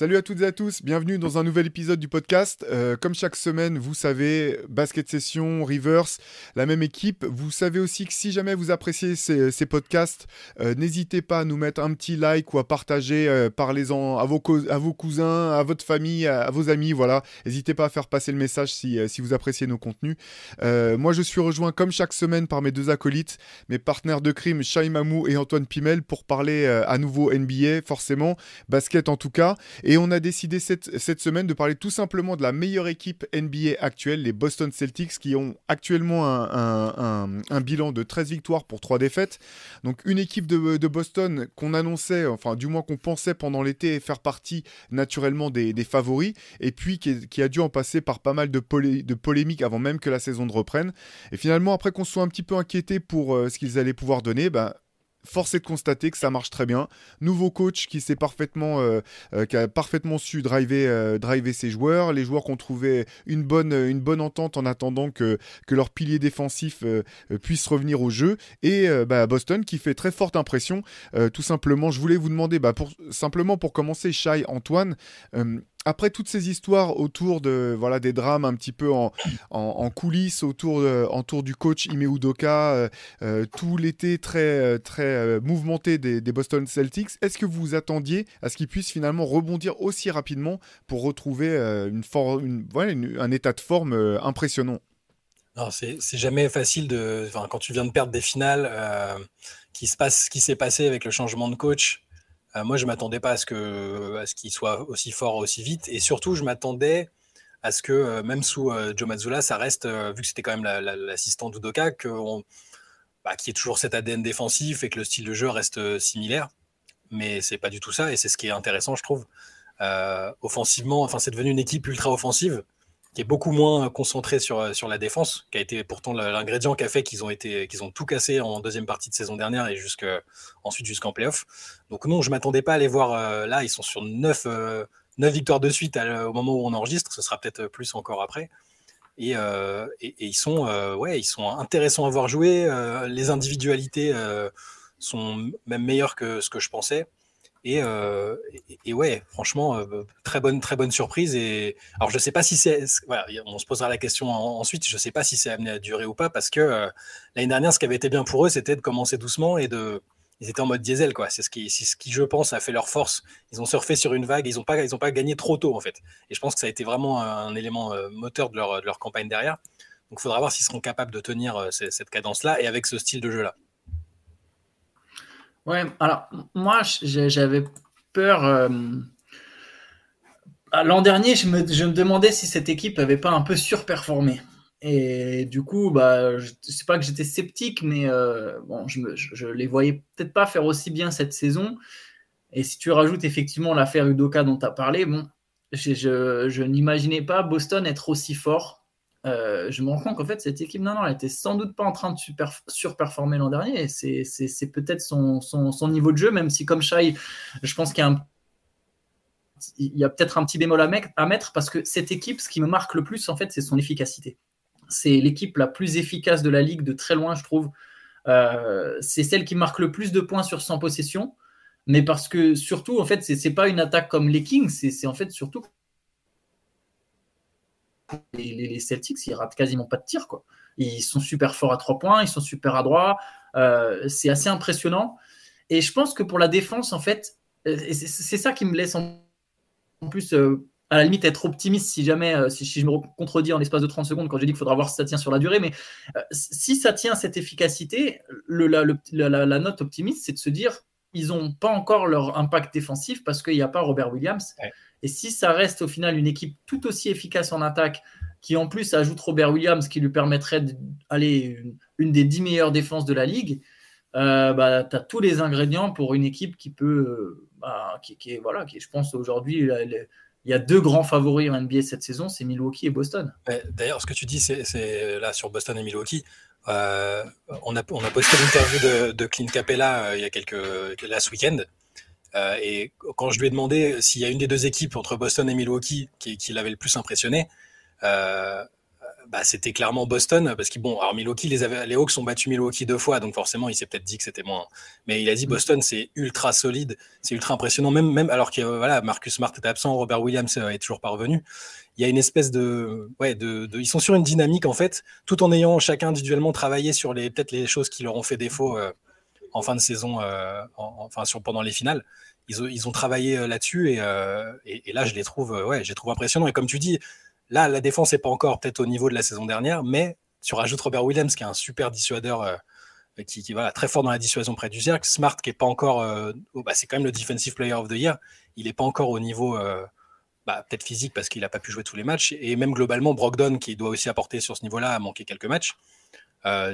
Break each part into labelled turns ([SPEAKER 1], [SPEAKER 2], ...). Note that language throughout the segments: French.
[SPEAKER 1] Salut à toutes et à tous, bienvenue dans un nouvel épisode du podcast. Euh, comme chaque semaine, vous savez, Basket Session, Reverse, la même équipe. Vous savez aussi que si jamais vous appréciez ces, podcasts, euh, n'hésitez pas à nous mettre un petit like ou à partager, euh, parlez-en à vos, à vos cousins, à votre famille, à, vos amis, voilà. N'hésitez pas à faire passer le message si, si vous appréciez nos contenus. Moi, je suis rejoint comme chaque semaine par mes deux acolytes, mes partenaires de crime, Shai Mamou et Antoine Pimel, pour parler à nouveau NBA, forcément, basket en tout cas. On a décidé cette, semaine de parler tout simplement de la meilleure équipe NBA actuelle, les Boston Celtics, qui ont actuellement un, bilan de 13 victoires pour 3 défaites. Donc une équipe de, Boston qu'on annonçait, enfin du moins qu'on pensait pendant l'été faire partie naturellement des, favoris, et puis qui, a dû en passer par pas mal de, polé- de polémiques avant même que la saison ne reprenne. Et finalement, après qu'on soit un petit peu inquiété pour euh, ce qu'ils allaient pouvoir donner, bah, Force est de constater que ça marche très bien. Nouveau coach qui s'est parfaitement, euh, euh, qui a parfaitement su driver, euh, driver ses joueurs. Les joueurs qui ont trouvé une bonne, une bonne entente en attendant que, leur pilier défensif puisse revenir au jeu. Et bah, Boston qui fait très forte impression. Tout simplement, je voulais vous demander, bah, pour, simplement pour commencer, Shai, Antoine, après toutes ces histoires autour de voilà des drames un petit peu en, coulisses autour, du coach Ime Udoka, euh, euh, tout l'été très euh, très mouvementé des, Boston Celtics, est-ce que vous attendiez à ce qu'ils puissent finalement rebondir aussi rapidement pour retrouver une for- voilà, un état de forme impressionnant?
[SPEAKER 2] C'est jamais facile de. Quand tu viens de perdre des finales, qui se qui s'est passé avec le changement de coach. Euh, moi, je m'attendais pas à ce que, à ce qu'il soit aussi fort aussi vite, et surtout, je m'attendais à ce que euh, même sous euh, Joe Mazzulla, ça reste, euh, vu que c'était quand même la- la- l'assistant d'Udoka, bah, qu'il y ait toujours cet ADN défensif et que le style de jeu reste euh, similaire. Mais c'est pas du tout ça, et c'est ce qui est intéressant, je trouve. Euh, offensivement, enfin, c'est devenu une équipe ultra offensive qui est beaucoup moins concentré sur, euh, sur la défense, qui a été pourtant l'ingrédient qui a fait qu'ils ont, ont tout cassé en deuxième partie de saison dernière et ensuite jusqu'en playoff. Donc non, je m'attendais pas à les voir euh, là. Ils sont sur 9, victoires de suite au moment où on enregistre. Ce sera peut-être plus encore après. Et, euh, et- ils, sont, euh, ouais, ils sont intéressants à voir jouer. Euh, les individualités euh, sont même meilleures que ce que je pensais. Et, euh, et, ouais, franchement, euh, très bonne, très bonne surprise. Et alors, je sais pas si c'est, on se posera la question en- ensuite. Je sais pas si c'est amené à durer ou pas, parce que euh, l'année dernière, ce qui avait été bien pour eux, c'était de commencer doucement et de, ils étaient en mode diesel, quoi. C'est ce qui, ce qui, je pense, a fait leur force. Ils ont surfé sur une vague. Ils ont pas, ils ont pas gagné trop tôt, en fait. Et je pense que ça a été vraiment un élément moteur de leur, de leur campagne derrière. Donc, il faudra voir s'ils seront capables de tenir cette cadence-là et avec ce style de jeu-là.
[SPEAKER 3] Ouais, alors moi j'avais peur. euh, ah, L'an dernier, je me, demandais si cette équipe avait pas un peu surperformé. Et du coup, bah, je sais pas que j'étais sceptique, mais euh, bon, je, je les voyais peut-être pas faire aussi bien cette saison. Et si tu rajoutes effectivement l'affaire Udoka dont tu as parlé, bon, je, je n'imaginais pas Boston être aussi fort. Euh, je me rends compte qu'en fait, cette équipe, non, non, elle était sans doute pas en train de surperformer l'an dernier. C'est, peut-être son, niveau de jeu, même si, comme Shai, je pense qu'il y a, peut-être un petit bémol à, mettre parce que cette équipe, ce qui me marque le plus, en fait, c'est son efficacité. C'est l'équipe la plus efficace de la ligue de très loin, je trouve. Euh, c'est celle qui marque le plus de points sur 100 possessions, mais parce que surtout, en fait, c'est pas une attaque comme les Kings, c'est, c'est en fait surtout les, Celtics, ils ratent quasiment pas de tir. Quoi. Ils sont super forts à trois points, ils sont super adroits. Euh, c'est assez impressionnant. Et je pense que pour la défense, en fait, c'est, c'est ça qui me laisse en, plus, euh, à la limite, être optimiste si jamais, euh, si, je me contredis en l'espace de 30 secondes quand j'ai dit qu'il faudra voir si ça tient sur la durée. Mais euh, si ça tient cette efficacité, la, note optimiste, c'est de se dire ils n'ont pas encore leur impact défensif parce qu'il n'y a pas Robert Williams. Et si ça reste au final une équipe tout aussi efficace en attaque, qui en plus ajoute Robert Williams, qui lui permettrait d'aller une, des dix meilleures défenses de la ligue, euh, bah, tu as tous les ingrédients pour une équipe qui peut, euh, bah, voilà, qui je pense, aujourd'hui il y a deux grands favoris en NBA cette saison, c'est Milwaukee et Boston.
[SPEAKER 2] D'ailleurs, ce que tu dis, c'est là sur Boston et Milwaukee. Euh, on, a, posté l'interview de, Clint Capella il y a quelques là ce week-end. Euh, et quand je lui ai demandé s'il y a une des deux équipes entre Boston et Milwaukee qui, qui l'avait le plus impressionné, euh, bah, c'était clairement Boston parce que bon, alors Milwaukee, les, avait, les Hawks ont battu Milwaukee deux fois, donc forcément il s'est peut-être dit que c'était moins. Mais il a dit mm. Boston, c'est ultra solide, c'est ultra impressionnant, même, même alors que voilà, Marcus Smart est absent, Robert Williams est toujours pas revenu. Il y a une espèce de, ouais, de, de, ils sont sur une dynamique en fait, tout en ayant chacun individuellement travaillé sur les peut-être les choses qui leur ont fait défaut euh, en fin de saison, euh, enfin sur pendant les finales. Ils, ont travaillé euh, là-dessus et, et, là je les trouve, ouais, impressionnants. Et comme tu dis, Là, la défense n'est pas encore peut-être au niveau de la saison dernière, mais tu rajoutes Robert Williams, qui est un super dissuadeur, euh, qui, qui très fort dans la dissuasion près du cercle. Smart, qui n'est pas encore. Euh, bah, c'est quand même le Defensive Player of the Year. Il n'est pas encore au niveau. Euh, bah, peut-être physique parce qu'il n'a pas pu jouer tous les matchs. Et même globalement, Brogdon, qui doit aussi apporter sur ce niveau-là, a manqué quelques matchs.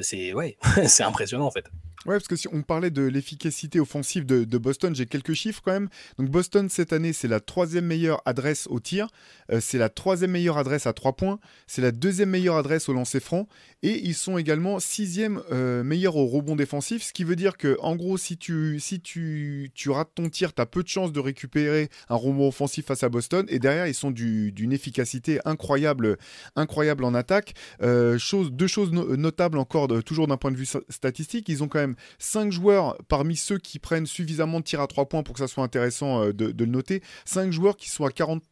[SPEAKER 2] C'est ouais, c'est impressionnant en fait.
[SPEAKER 1] Ouais, parce que si on parlait de l'efficacité offensive de, Boston, j'ai quelques chiffres quand même. Donc Boston cette année, c'est la troisième meilleure adresse au tir, euh, c'est la troisième meilleure adresse à trois points, c'est la deuxième meilleure adresse au lancer franc, et ils sont également sixième euh, au rebond défensif, ce qui veut dire que en gros, si tu, si tu, tu rates ton tir, tu as peu de chances de récupérer un rebond offensif face à Boston, et derrière, ils sont d'une efficacité incroyable, incroyable en attaque. Euh, deux choses notables encore, toujours d'un point de vue statistique, ils ont quand même 5 joueurs parmi ceux qui prennent suffisamment de tirs à 3 points pour que ça soit intéressant euh, de, de le noter. 5 joueurs qui sont à 40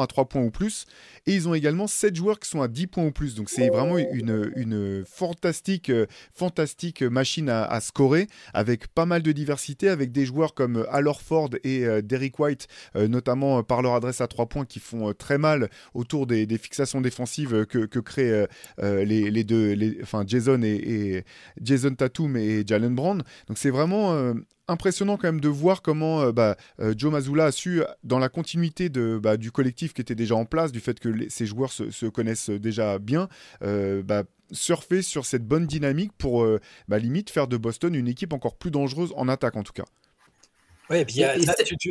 [SPEAKER 1] à 3 points ou plus. Et ils ont également 7 joueurs qui sont à 10 points ou plus. Donc c'est vraiment une, fantastique, euh, fantastique machine à, scorer avec pas mal de diversité, avec des joueurs comme Al Ford et euh, Derrick White, euh, notamment par leur adresse à 3 points, qui font très mal autour des, fixations défensives que, créent les, deux, enfin Jason et, et, Jason Tatum et Jalen Brown. Donc c'est vraiment impressionnant quand même de voir comment euh, bah, euh, Joe Mazzulla a su, dans la continuité de, bah, du collectif qui était déjà en place, du fait que ces joueurs se, connaissent déjà bien, euh, bah, surfer sur cette bonne dynamique pour bah, limite faire de Boston une équipe encore plus dangereuse en attaque en tout cas.
[SPEAKER 2] Oui, et puis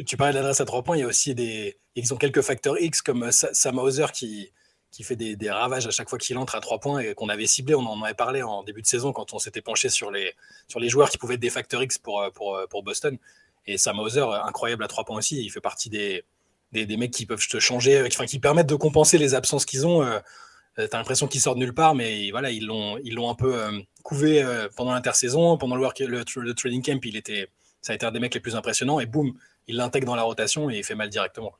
[SPEAKER 2] tu, parlais de l'adresse à trois points, il y a aussi des. Ils ont quelques facteurs X comme Sam Hauser qui, qui fait des, ravages à chaque fois qu'il entre à trois points et qu'on avait ciblé. On en avait parlé en début de saison quand on s'était penché sur les, sur les joueurs qui pouvaient être des facteurs X pour, euh, euh, pour Boston. Et Sam Hauser, incroyable à trois points aussi. Il fait partie des, des, mecs qui peuvent te changer, qui, enfin, qui permettent de compenser les absences qu'ils ont. Euh, tu as l'impression qu'ils sortent nulle part, mais voilà, ils l'ont, ils l'ont un peu couvé pendant l'intersaison, pendant le, work, le, training camp. Il était, ça a été un des mecs les plus impressionnants et boum, il l'intègre dans la rotation et il fait mal directement.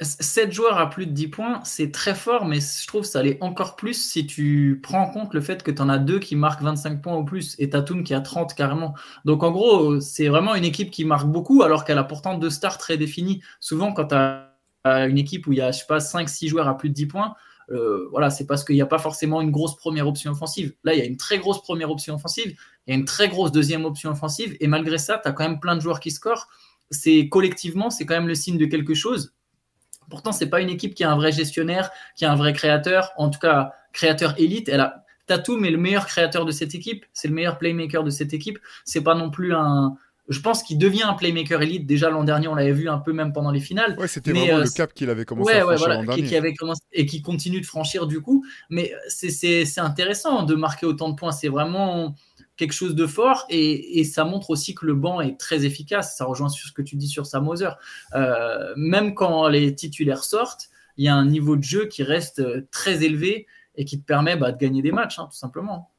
[SPEAKER 3] 7 joueurs à plus de 10 points, c'est très fort, mais je trouve que ça allait encore plus si tu prends en compte le fait que tu en as deux qui marquent 25 points ou plus et Tatum qui a 30 carrément. Donc en gros, c'est vraiment une équipe qui marque beaucoup alors qu'elle a pourtant deux stars très définies. Souvent, quand tu as une équipe où il y a, je sais pas, 5-6 joueurs à plus de 10 points, euh, voilà, c'est parce qu'il n'y a pas forcément une grosse première option offensive. Là, il y a une très grosse première option offensive, il y a une très grosse deuxième option offensive, et malgré ça, tu as quand même plein de joueurs qui scorent. C'est collectivement, c'est quand même le signe de quelque chose. Pourtant, c'est pas une équipe qui a un vrai gestionnaire, qui a un vrai créateur, en tout cas créateur élite. Elle a Tatum est le meilleur créateur de cette équipe, c'est le meilleur playmaker de cette équipe. C'est pas non plus un. Je pense qu'il devient un playmaker élite. Déjà l'an dernier, on l'avait vu un peu même pendant les finales.
[SPEAKER 1] Ouais, c'était vraiment euh, le cap qu'il avait commencé à franchir l'an dernier.
[SPEAKER 3] Qui, avait commencé, et qui continue de franchir du coup. Mais c'est intéressant de marquer autant de points. C'est vraiment quelque chose de fort et, ça montre aussi que le banc est très efficace. Ça rejoint sur ce que tu dis sur Sam euh, même quand les titulaires sortent, il y a un niveau de jeu qui reste très élevé et qui te permet bah, de gagner des matchs, hein, tout simplement.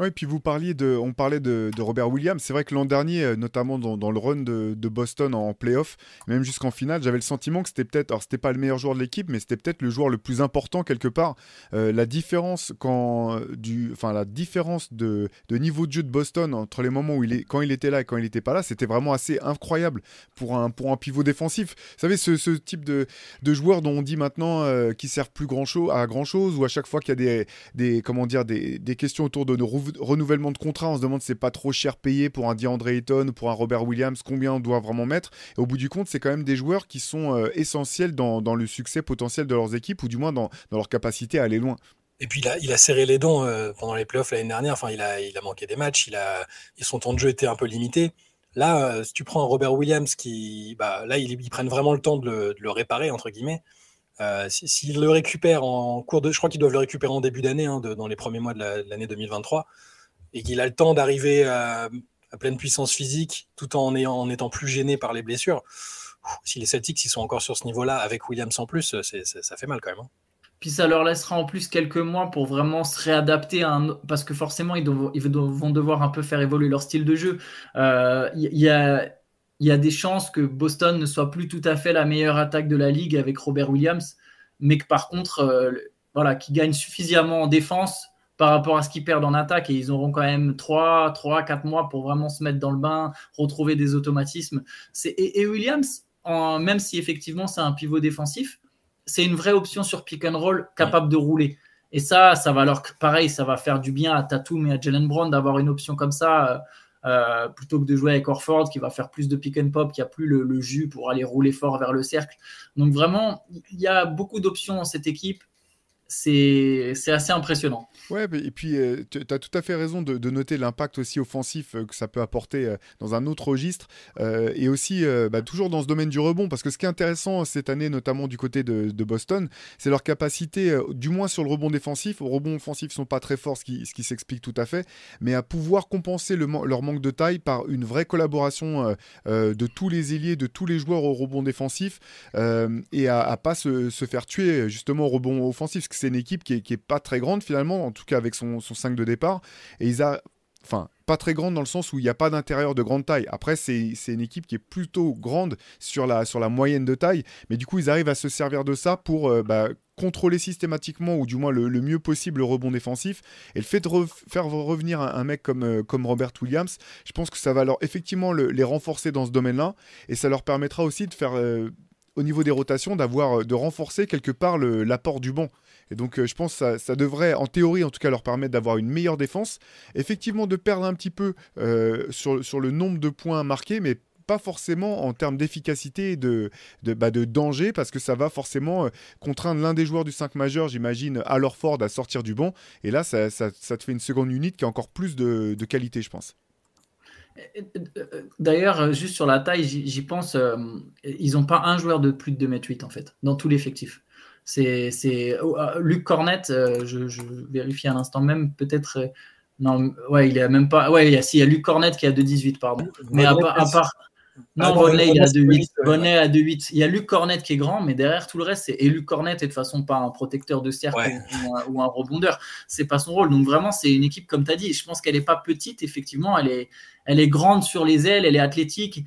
[SPEAKER 1] Oui, puis vous parliez de, on parlait de, Robert Williams. C'est vrai que l'an dernier, euh, notamment dans, le run de, Boston en, playoff, même jusqu'en finale, j'avais le sentiment que c'était peut-être, alors c'était pas le meilleur joueur de l'équipe, mais c'était peut-être le joueur le plus important quelque part. Euh, la différence quand euh, du, enfin la différence de, niveau de jeu de Boston entre les moments où il est, quand il était là et quand il n'était pas là, c'était vraiment assez incroyable pour un pour un pivot défensif. Vous savez ce, type de, de joueurs dont on dit maintenant qu'ils qui servent plus grand chose à grand chose, ou à chaque fois qu'il y a des, comment dire des questions autour de nos renouvellement de contrat, on se demande si c'est pas trop cher payé pour un DeAndre Ayton, pour un Robert Williams, combien on doit vraiment mettre. Et au bout du compte, c'est quand même des joueurs qui sont euh, essentiels dans, le succès potentiel de leurs équipes, ou du moins dans, leur capacité à aller loin.
[SPEAKER 2] Et puis il a, serré les dents euh, pendant les playoffs l'année dernière. Enfin, il a, manqué des matchs. Il a, son temps de jeu était un peu limité. Là, si tu prends Robert Williams, qui, bah, là, ils, prennent vraiment le temps de le, réparer, entre guillemets. S'ils le récupèrent en cours de. Je crois qu'ils doivent le récupérer en début d'année, hein, dans les premiers mois de l'année 2023, et qu'il a le temps d'arriver à, pleine puissance physique tout en, étant plus gêné par les blessures. Si les Celtics ils sont encore sur ce niveau-là avec Williams en plus, ça fait mal quand même. Hein.
[SPEAKER 3] Puis ça leur laissera en plus quelques mois pour vraiment se réadapter à un... parce que forcément ils, vont devoir un peu faire évoluer leur style de jeu. Il euh, y, a, y, a, des chances que Boston ne soit plus tout à fait la meilleure attaque de la ligue avec Robert Williams, mais que par contre, euh, voilà, qui gagne suffisamment en défense par rapport à ce qu'ils perdent en attaque et ils auront quand même 3, 3 4 mois pour vraiment se mettre dans le bain, retrouver des automatismes. Et, et, Williams, en, même si effectivement c'est un pivot défensif, c'est une vraie option sur pick and roll capable de rouler. Et ça, ça va alors pareil, ça va faire du bien à Tatum et à Jalen Brown d'avoir une option comme ça. Euh, euh, plutôt que de jouer avec Orford qui va faire plus de pick and pop, qui a plus le, le, jus pour aller rouler fort vers le cercle. Donc vraiment, il y a beaucoup d'options dans cette équipe c'est assez impressionnant.
[SPEAKER 1] Ouais, et puis euh, tu as tout à fait raison de, noter l'impact aussi offensif euh, que ça peut apporter euh, dans un autre registre et aussi bah, toujours dans ce domaine du rebond parce que ce qui est intéressant cette année, notamment du côté de, Boston, c'est leur capacité, du moins sur le rebond défensif. Au rebond offensif, sont pas très forts, ce qui, qui s'explique tout à fait, mais à pouvoir compenser le, leur manque de taille par une vraie collaboration de tous les ailiers, de tous les joueurs au rebond défensif et à, à pas se, se, faire tuer justement au rebond offensif c'est une équipe qui est, pas très grande finalement, en tout cas avec son, son 5 de départ. Et ils a, enfin, pas très grande dans le sens où il n'y a pas d'intérieur de grande taille. Après, c'est une équipe qui est plutôt grande sur la, sur la moyenne de taille, mais du coup, ils arrivent à se servir de ça pour euh, bah, contrôler systématiquement, ou du moins le, mieux possible, le rebond défensif. Et le fait de faire revenir un, mec comme, euh, comme Robert Williams, je pense que ça va leur effectivement les renforcer dans ce domaine-là, et ça leur permettra aussi de faire... Euh, au niveau des rotations, d'avoir de renforcer quelque part l'apport du banc. Et donc, euh, je pense que ça, devrait, en théorie en tout cas, leur permettre d'avoir une meilleure défense. Effectivement, de perdre un petit peu euh, sur, sur le nombre de points marqués, mais pas forcément en termes d'efficacité et de, de, bah, danger, parce que ça va forcément euh, contraindre l'un des joueurs du 5 majeur, j'imagine, à Ford à sortir du banc. Et là, ça, ça, ça, te fait une seconde unité qui a encore plus de, de qualité, je pense.
[SPEAKER 3] D'ailleurs, juste sur la taille, j'y pense, ils n'ont pas un joueur de plus de 2m8 en fait, dans tout l'effectif. C'est oh, ah, Luc Cornette, euh, je, vérifie à l'instant même, peut-être. Euh, non, ouais, il a même pas. Ouais, il y a, si, il y a Luc Cornette qui a 2,18, pardon. Mais à, part. Non, ah, Bonnet, il a 2,8. Bonnet a 2,8. Il y a Luc Cornette qui est grand, mais derrière tout le reste, c'est. Et Luc Cornette est de façon pas un protecteur de cercle ou, un, rebondeur. C'est pas son rôle. Donc vraiment, c'est une équipe, comme tu as dit. Je pense qu'elle est pas petite, effectivement. Elle est, elle est grande sur les ailes, elle est athlétique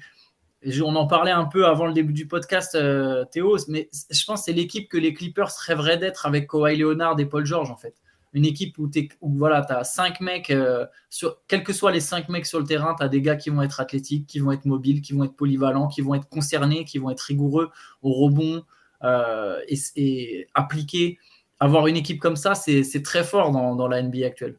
[SPEAKER 3] on en parlait un peu avant le début du podcast, euh, Théo, mais je pense que c'est l'équipe que les Clippers rêveraient d'être avec Kawhi Leonard et Paul George, en fait. Une équipe où, voilà, tu as cinq mecs, euh, sur, quels que soient les cinq mecs sur le terrain, tu as des gars qui vont être athlétiques, qui vont être mobiles, qui vont être polyvalents, qui vont être concernés, qui vont être rigoureux au rebond euh, et, appliqués. Avoir une équipe comme ça, c'est très fort dans la NBA actuelle.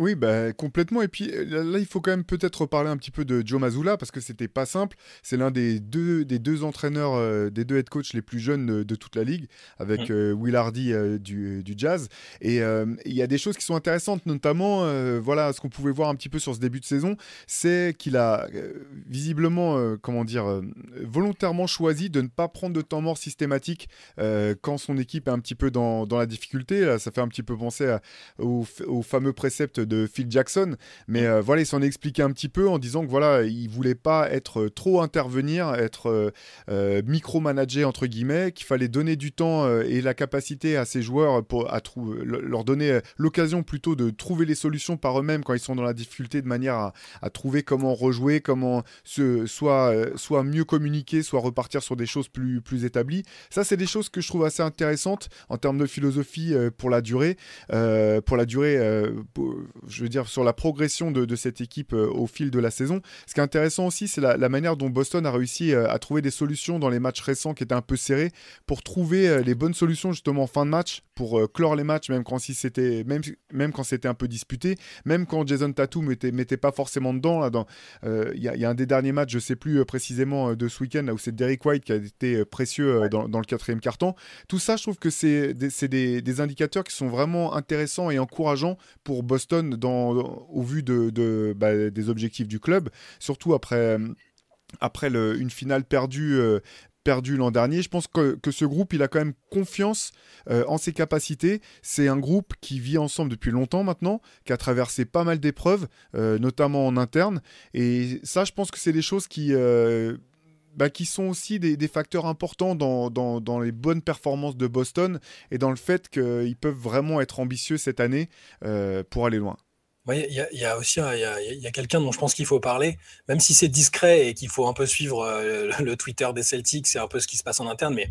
[SPEAKER 1] Oui, bah, complètement. Et puis euh, là, il faut quand même peut-être parler un petit peu de Joe Mazzulla parce que c'était pas simple. C'est l'un des deux, des deux entraîneurs, euh, des deux head coachs les plus jeunes de, toute la ligue, avec mmh. euh, Will Hardy du, du, Jazz. Et il y a des choses qui sont intéressantes, notamment, voilà, ce qu'on pouvait voir un petit peu sur ce début de saison, c'est qu'il a visiblement, comment dire, volontairement choisi de ne pas prendre de temps mort systématique quand son équipe est un petit peu dans, dans la difficulté. Là, ça fait un petit peu penser au, au fameux précepte de Phil Jackson. Mais euh, voilà, il s'en expliqué un petit peu en disant que voilà, il voulait pas être euh, trop intervenir, être euh, euh micromanager entre guillemets, qu'il fallait donner du temps et la capacité à ses joueurs pour à leur donner l'occasion plutôt de trouver les solutions par eux-mêmes quand ils sont dans la difficulté, de manière à, à trouver comment rejouer, comment se, soit, soit mieux communiquer, soit repartir sur des choses plus, plus établies. Ça, c'est des choses que je trouve assez intéressantes en termes de philosophie pour la durée, pour la durée je veux dire, sur la progression de, cette équipe euh, au fil de la saison. Ce qui est intéressant aussi, c'est la, manière dont Boston a réussi euh, à trouver des solutions dans les matchs récents qui étaient un peu serrés pour trouver euh, les bonnes solutions justement en fin de match pour clore les matchs, même quand si c'était même, même quand c'était un peu disputé, même quand Jason Tatum mettait, mettait pas forcément dedans. Il y, a un des derniers matchs, je sais plus précisément de ce week-end, où c'est Derek White qui a été précieux dans, le quatrième carton. Tout ça, je trouve que c'est des indicateurs qui sont vraiment intéressants et encourageants pour Boston Au vu de, bah, des objectifs du club, surtout après, après le, une finale perdue euh, perdu l'an dernier. Je pense que, ce groupe, il a quand même confiance euh, en ses capacités. C'est un groupe qui vit ensemble depuis longtemps maintenant, qui a traversé pas mal d'épreuves, euh, notamment en interne. Et ça, je pense que c'est des choses qui... Euh, bah, qui sont aussi des, facteurs importants dans, les bonnes performances de Boston et dans le fait qu'ils peuvent vraiment être ambitieux cette année euh, pour aller loin.
[SPEAKER 2] Il y, a aussi y y a quelqu'un dont je pense qu'il faut parler, même si c'est discret et qu'il faut un peu suivre euh, le Twitter des Celtics, c'est un peu ce qui se passe en interne, mais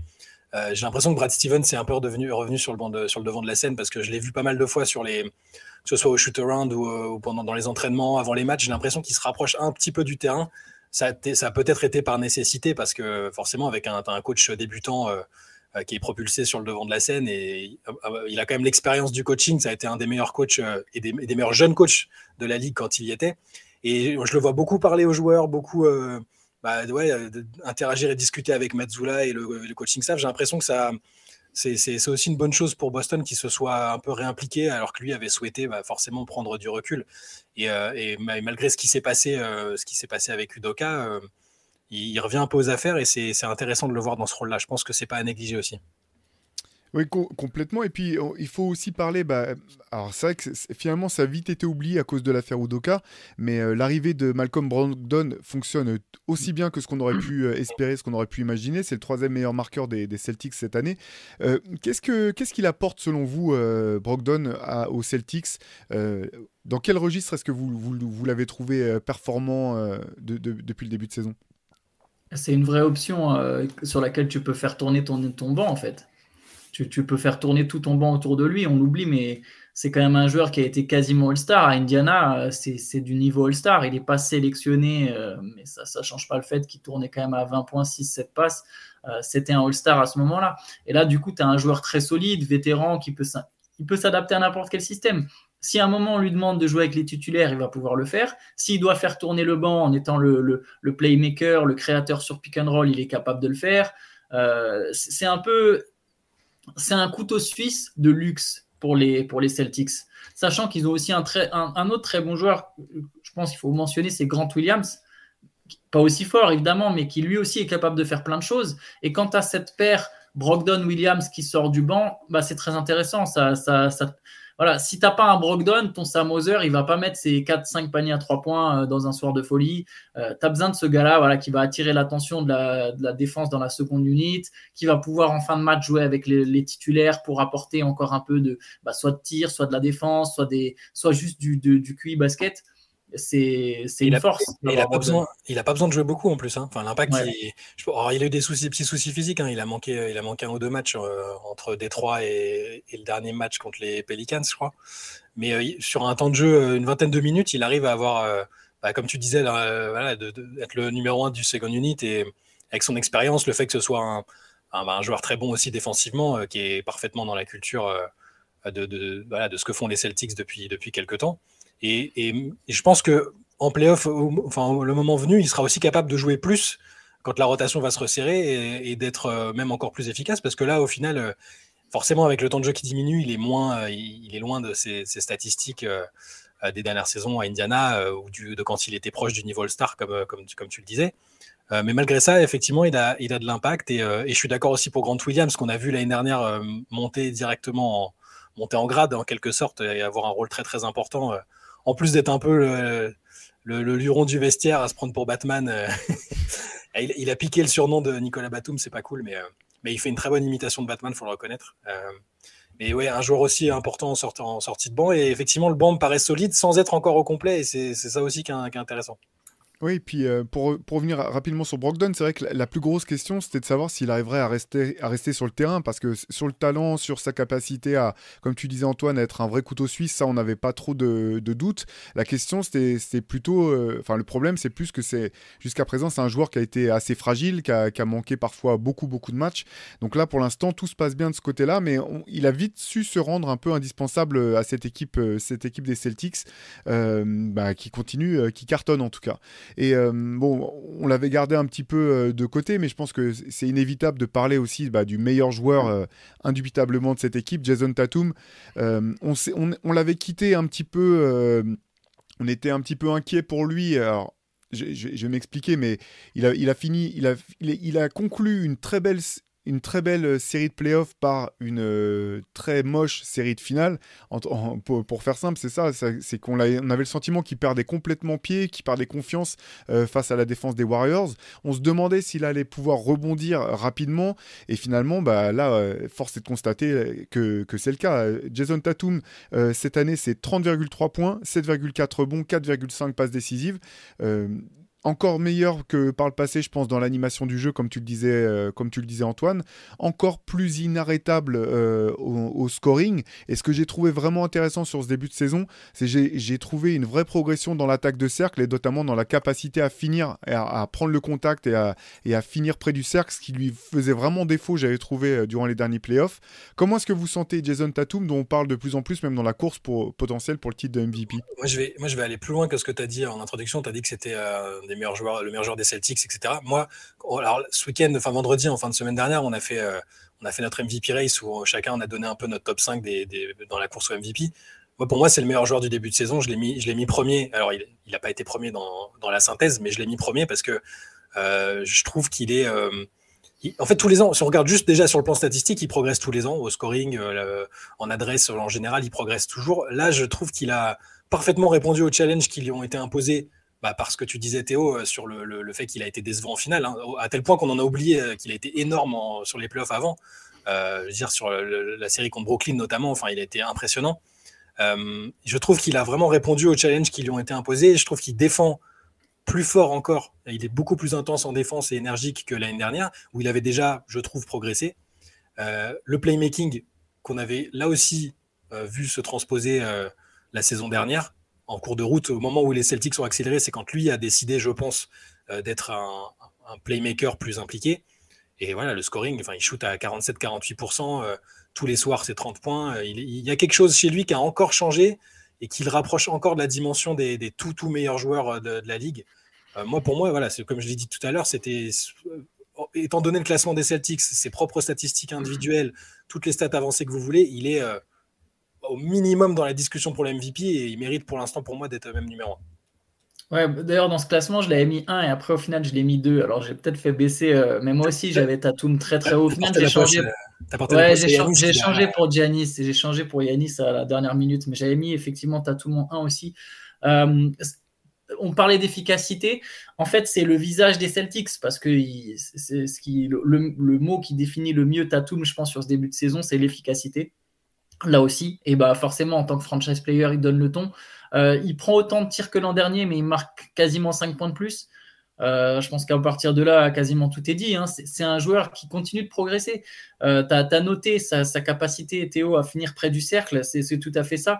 [SPEAKER 2] euh, j'ai l'impression que Brad Stevens est un peu revenu sur le, devant de la scène parce que je l'ai vu pas mal de fois sur les, que ce soit au shoot-around ou, ou, pendant dans les entraînements, avant les matchs, j'ai l'impression qu'il se rapproche un petit peu du terrain. Ça a, peut-être été par nécessité parce que forcément avec un, coach débutant euh, euh, qui est propulsé sur le devant de la scène et euh, il a quand même l'expérience du coaching. Ça a été un des meilleurs coachs et des, meilleurs jeunes coachs de la ligue quand il y était. Et je le vois beaucoup parler aux joueurs, beaucoup bah, interagir et discuter avec Mazzula et le coaching staff. J'ai l'impression que ça, c'est aussi une bonne chose pour Boston qui se soit un peu réimpliqué alors que lui avait souhaité bah, forcément prendre du recul. Et, euh, et malgré ce qui s'est passé, euh, ce qui s'est passé avec Udoka, euh, il, il, revient un peu aux affaires et c'est intéressant de le voir dans ce rôle-là. Je pense que c'est pas à négliger aussi.
[SPEAKER 1] Oui, co complètement. Et puis, on, il faut aussi parler. Bah, alors, c'est vrai que finalement, ça a vite été oublié à cause de l'affaire Udoka, mais euh, l'arrivée de Malcolm Brogdon fonctionne aussi bien que ce qu'on aurait pu euh, espérer, ce qu'on aurait pu imaginer. C'est le troisième meilleur marqueur des, Celtics cette année. Euh, Qu'est-ce qu'il qu apporte, selon vous, euh, Brogdon, aux Celtics Dans quel registre est-ce que vous, vous, vous l'avez trouvé performant de, de, depuis le début de saison?
[SPEAKER 3] C'est une vraie option sur laquelle tu peux faire tourner ton, ton banc, en fait tu, peux faire tourner tout ton banc autour de lui, on l'oublie, mais c'est quand même un joueur qui a été quasiment All-Star. À Indiana, c'est du niveau All-Star. Il n'est pas sélectionné, euh, mais ça ne change pas le fait qu'il tournait quand même à 20 points, 6, 7 passes. Euh, C'était un All-Star à ce moment-là. Et là, du coup, tu as un joueur très solide, vétéran, qui peut, s'adapter à n'importe quel système. Si à un moment on lui demande de jouer avec les titulaires, il va pouvoir le faire. S'il doit faire tourner le banc en étant le, playmaker, le créateur sur pick and roll, il est capable de le faire. Euh, c'est un peu c'est un couteau suisse de luxe pour les, pour les Celtics. Sachant qu'ils ont aussi un, très, un, autre très bon joueur, je pense qu'il faut mentionner, c'est Grant Williams. Pas aussi fort, évidemment, mais qui lui aussi est capable de faire plein de choses. Et quant à cette paire Brogdon-Williams qui sort du banc, bah, c'est très intéressant. Ça, ça, ça, voilà, si t'as pas un Brogdon, ton Sam Hauser, il va pas mettre ses 4-5 paniers à 3 points euh, dans un soir de folie. Euh, tu as besoin de ce gars-là voilà, qui va attirer l'attention de la, de la, défense dans la seconde unit, qui va pouvoir en fin de match jouer avec les, titulaires pour apporter encore un peu de bah, soit de tir, soit de la défense, soit, des, soit juste du, du QI basket c'est une force.
[SPEAKER 2] Il n'a pas, besoin, pas de jouer beaucoup en plus. Hein. Enfin, l'impact, ouais. il, il, a eu des soucis, petits soucis physiques. Hein. Il, a manqué, il a manqué un ou deux matchs euh, entre Détroit et, et, le dernier match contre les Pelicans, je crois. Mais euh, sur un temps de jeu, euh, une vingtaine de minutes, il arrive à avoir, euh, bah, comme tu disais, là, voilà, de, de, être le numéro un du second unit et avec son expérience, le fait que ce soit un, un, un joueur très bon aussi défensivement, euh, qui est parfaitement dans la culture euh, de, de, voilà, de ce que font les Celtics depuis, depuis quelques temps. Et, je pense que en playoff, enfin le moment venu, il sera aussi capable de jouer plus quand la rotation va se resserrer et, d'être euh, même encore plus efficace parce que là, au final, euh, forcément, avec le temps de jeu qui diminue, il est moins, euh, il est loin de ses, statistiques des dernières saisons à Indiana ou de quand il était proche du niveau All-Star, comme, comme, tu le disais. mais malgré ça, effectivement, il a, il a de l'impact et, je suis d'accord aussi pour Grant Williams, qu'on a vu l'année dernière monter directement en, monter en grade en quelque sorte et avoir un rôle très très important en plus d'être un peu le, luron du vestiaire à se prendre pour Batman, euh, il, a piqué le surnom de Nicolas Batum, c'est pas cool, mais, euh, il fait une très bonne imitation de Batman, faut le reconnaître. Euh, mais ouais, un joueur aussi important en, sorti, en sortie de banc, et effectivement, le banc me paraît solide sans être encore au complet, et c'est ça aussi qui est intéressant.
[SPEAKER 1] Oui, puis euh, pour, pour revenir rapidement sur Brogdon, c'est vrai que la, plus grosse question, c'était de savoir s'il arriverait à rester, à rester sur le terrain, parce que sur le talent, sur sa capacité à, comme tu disais Antoine, à être un vrai couteau suisse, ça, on n'avait pas trop de, doutes. La question, c'était plutôt, euh, enfin, le problème, c'est plus que c'est, jusqu'à présent, c'est un joueur qui a été assez fragile, qui a, qui a, manqué parfois beaucoup, beaucoup de matchs. Donc là, pour l'instant, tout se passe bien de ce côté-là, mais il a vite su se rendre un peu indispensable à cette équipe, cette équipe des Celtics, euh, bah, qui continue, qui cartonne en tout cas. Et euh, bon, on l'avait gardé un petit peu euh, de côté, mais je pense que c'est inévitable de parler aussi bah, du meilleur joueur euh, indubitablement de cette équipe, Jason Tatum. Euh, on on, on l'avait quitté un petit peu, on était un petit peu inquiet pour lui. Alors, je, je- je vais m'expliquer, mais il a, il a fini, il a, il a conclu une très belle, une très belle euh, série de playoffs par une euh, très moche série de finale. Pour, faire simple, c'est ça, c'est qu'on avait le sentiment qu'il perdait complètement pied, qu'il perdait confiance euh, face à la défense des Warriors. On se demandait s'il allait pouvoir rebondir rapidement, et finalement, bah, là, force est de constater que, c'est le cas. Jason Tatum, cette année, c'est 30,3 points, 7,4 rebonds, 4,5 passes décisives. Encore meilleur que par le passé, je pense, dans l'animation du jeu, comme tu le disais, euh, comme tu le disais Antoine. Encore plus inarrêtable euh, au, scoring. Et ce que j'ai trouvé vraiment intéressant sur ce début de saison, c'est que j'ai- trouvé une vraie progression dans l'attaque de cercle et notamment dans la capacité à finir, à, à prendre le contact et à, finir près du cercle, ce qui lui faisait vraiment défaut, j'avais trouvé euh, durant les derniers playoffs. Comment est-ce que vous sentez Jason Tatum, dont on parle de plus en plus, même dans la course potentielle pour le titre de MVP
[SPEAKER 2] Moi je, vais, moi, je vais aller plus loin que ce que tu as dit en introduction. Tu as dit que c'était des meilleurs joueurs, le meilleur joueur des Celtics, etc. Moi, oh, alors, ce week-end, enfin vendredi, en fin de semaine dernière, on a fait, euh, on a fait notre MVP race où chacun on a donné un peu notre top 5 des, dans la course au MVP. Moi, pour moi, c'est le meilleur joueur du début de saison. Je l'ai mis, je l'ai mis premier. Alors, il n'a pas été premier dans, dans la synthèse, mais je l'ai mis premier parce que euh, je trouve qu'il est. euh, en fait, tous les ans, si on regarde juste déjà sur le plan statistique, il progresse tous les ans au scoring, en adresse en général, il progresse toujours. Là, je trouve qu'il a parfaitement répondu aux challenges qui lui ont été imposés bah, parce que tu disais Théo euh, sur le, le- fait qu'il a été décevant en finale, hein, à tel point qu'on en a oublié euh, qu'il a été énorme sur les playoffs avant. Euh, je veux dire sur la série contre Brooklyn notamment, enfin il a été impressionnant. Je trouve qu'il a vraiment répondu aux challenges qui lui ont été imposés. Je trouve qu'il défend plus fort encore. Il est beaucoup plus intense en défense et énergique que l'année dernière, où il avait déjà, je trouve, progressé. Le playmaking qu'on avait là aussi vu se transposer la saison dernière en cours de route, au moment où les Celtics sont accélérés, c'est quand lui a décidé, je pense, euh, d'être un, playmaker plus impliqué. Et voilà, le scoring, enfin, il shoot à 47-48%, euh, tous les soirs, c'est 30 points. Euh, il, y a quelque chose chez lui qui a encore changé et qui le rapproche encore de la dimension des, tout, tout meilleurs joueurs de, la ligue. Moi, pour moi, voilà, comme je l'ai dit tout à l'heure, c'était, étant donné le classement des Celtics, ses propres statistiques individuelles, toutes les stats avancées que vous voulez, il est au minimum dans la discussion pour le MVP et il mérite pour l'instant pour moi d'être même numéro 1.
[SPEAKER 3] Ouais, d'ailleurs, dans ce classement, je l'avais mis 1 et après, au final, je l'ai mis 2. Alors, j'ai peut-être fait baisser, euh, mais moi aussi, j'avais Tatum très très haut. Au final, j'ai changé. Ouais, j'ai cha j'ai changé pour Giannis. J'ai changé pour Yanis à la dernière minute, mais j'avais mis effectivement Tatum en 1 aussi. Euh, on parlait d'efficacité. En fait, c'est le visage des Celtics parce que c'est ce qui, le, le, mot qui définit le mieux Tatum, je pense, sur ce début de saison, c'est l'efficacité. Là aussi, et bah forcément, en tant que franchise player, il donne le ton. Euh, il prend autant de tirs que l'an dernier, mais il marque quasiment 5 points de plus. Euh, je pense qu'à partir de là, quasiment tout est dit. Hein. C'est un joueur qui continue de progresser. Euh, tu as, noté sa, sa, capacité, Théo, à finir près du cercle. C'est tout à fait ça.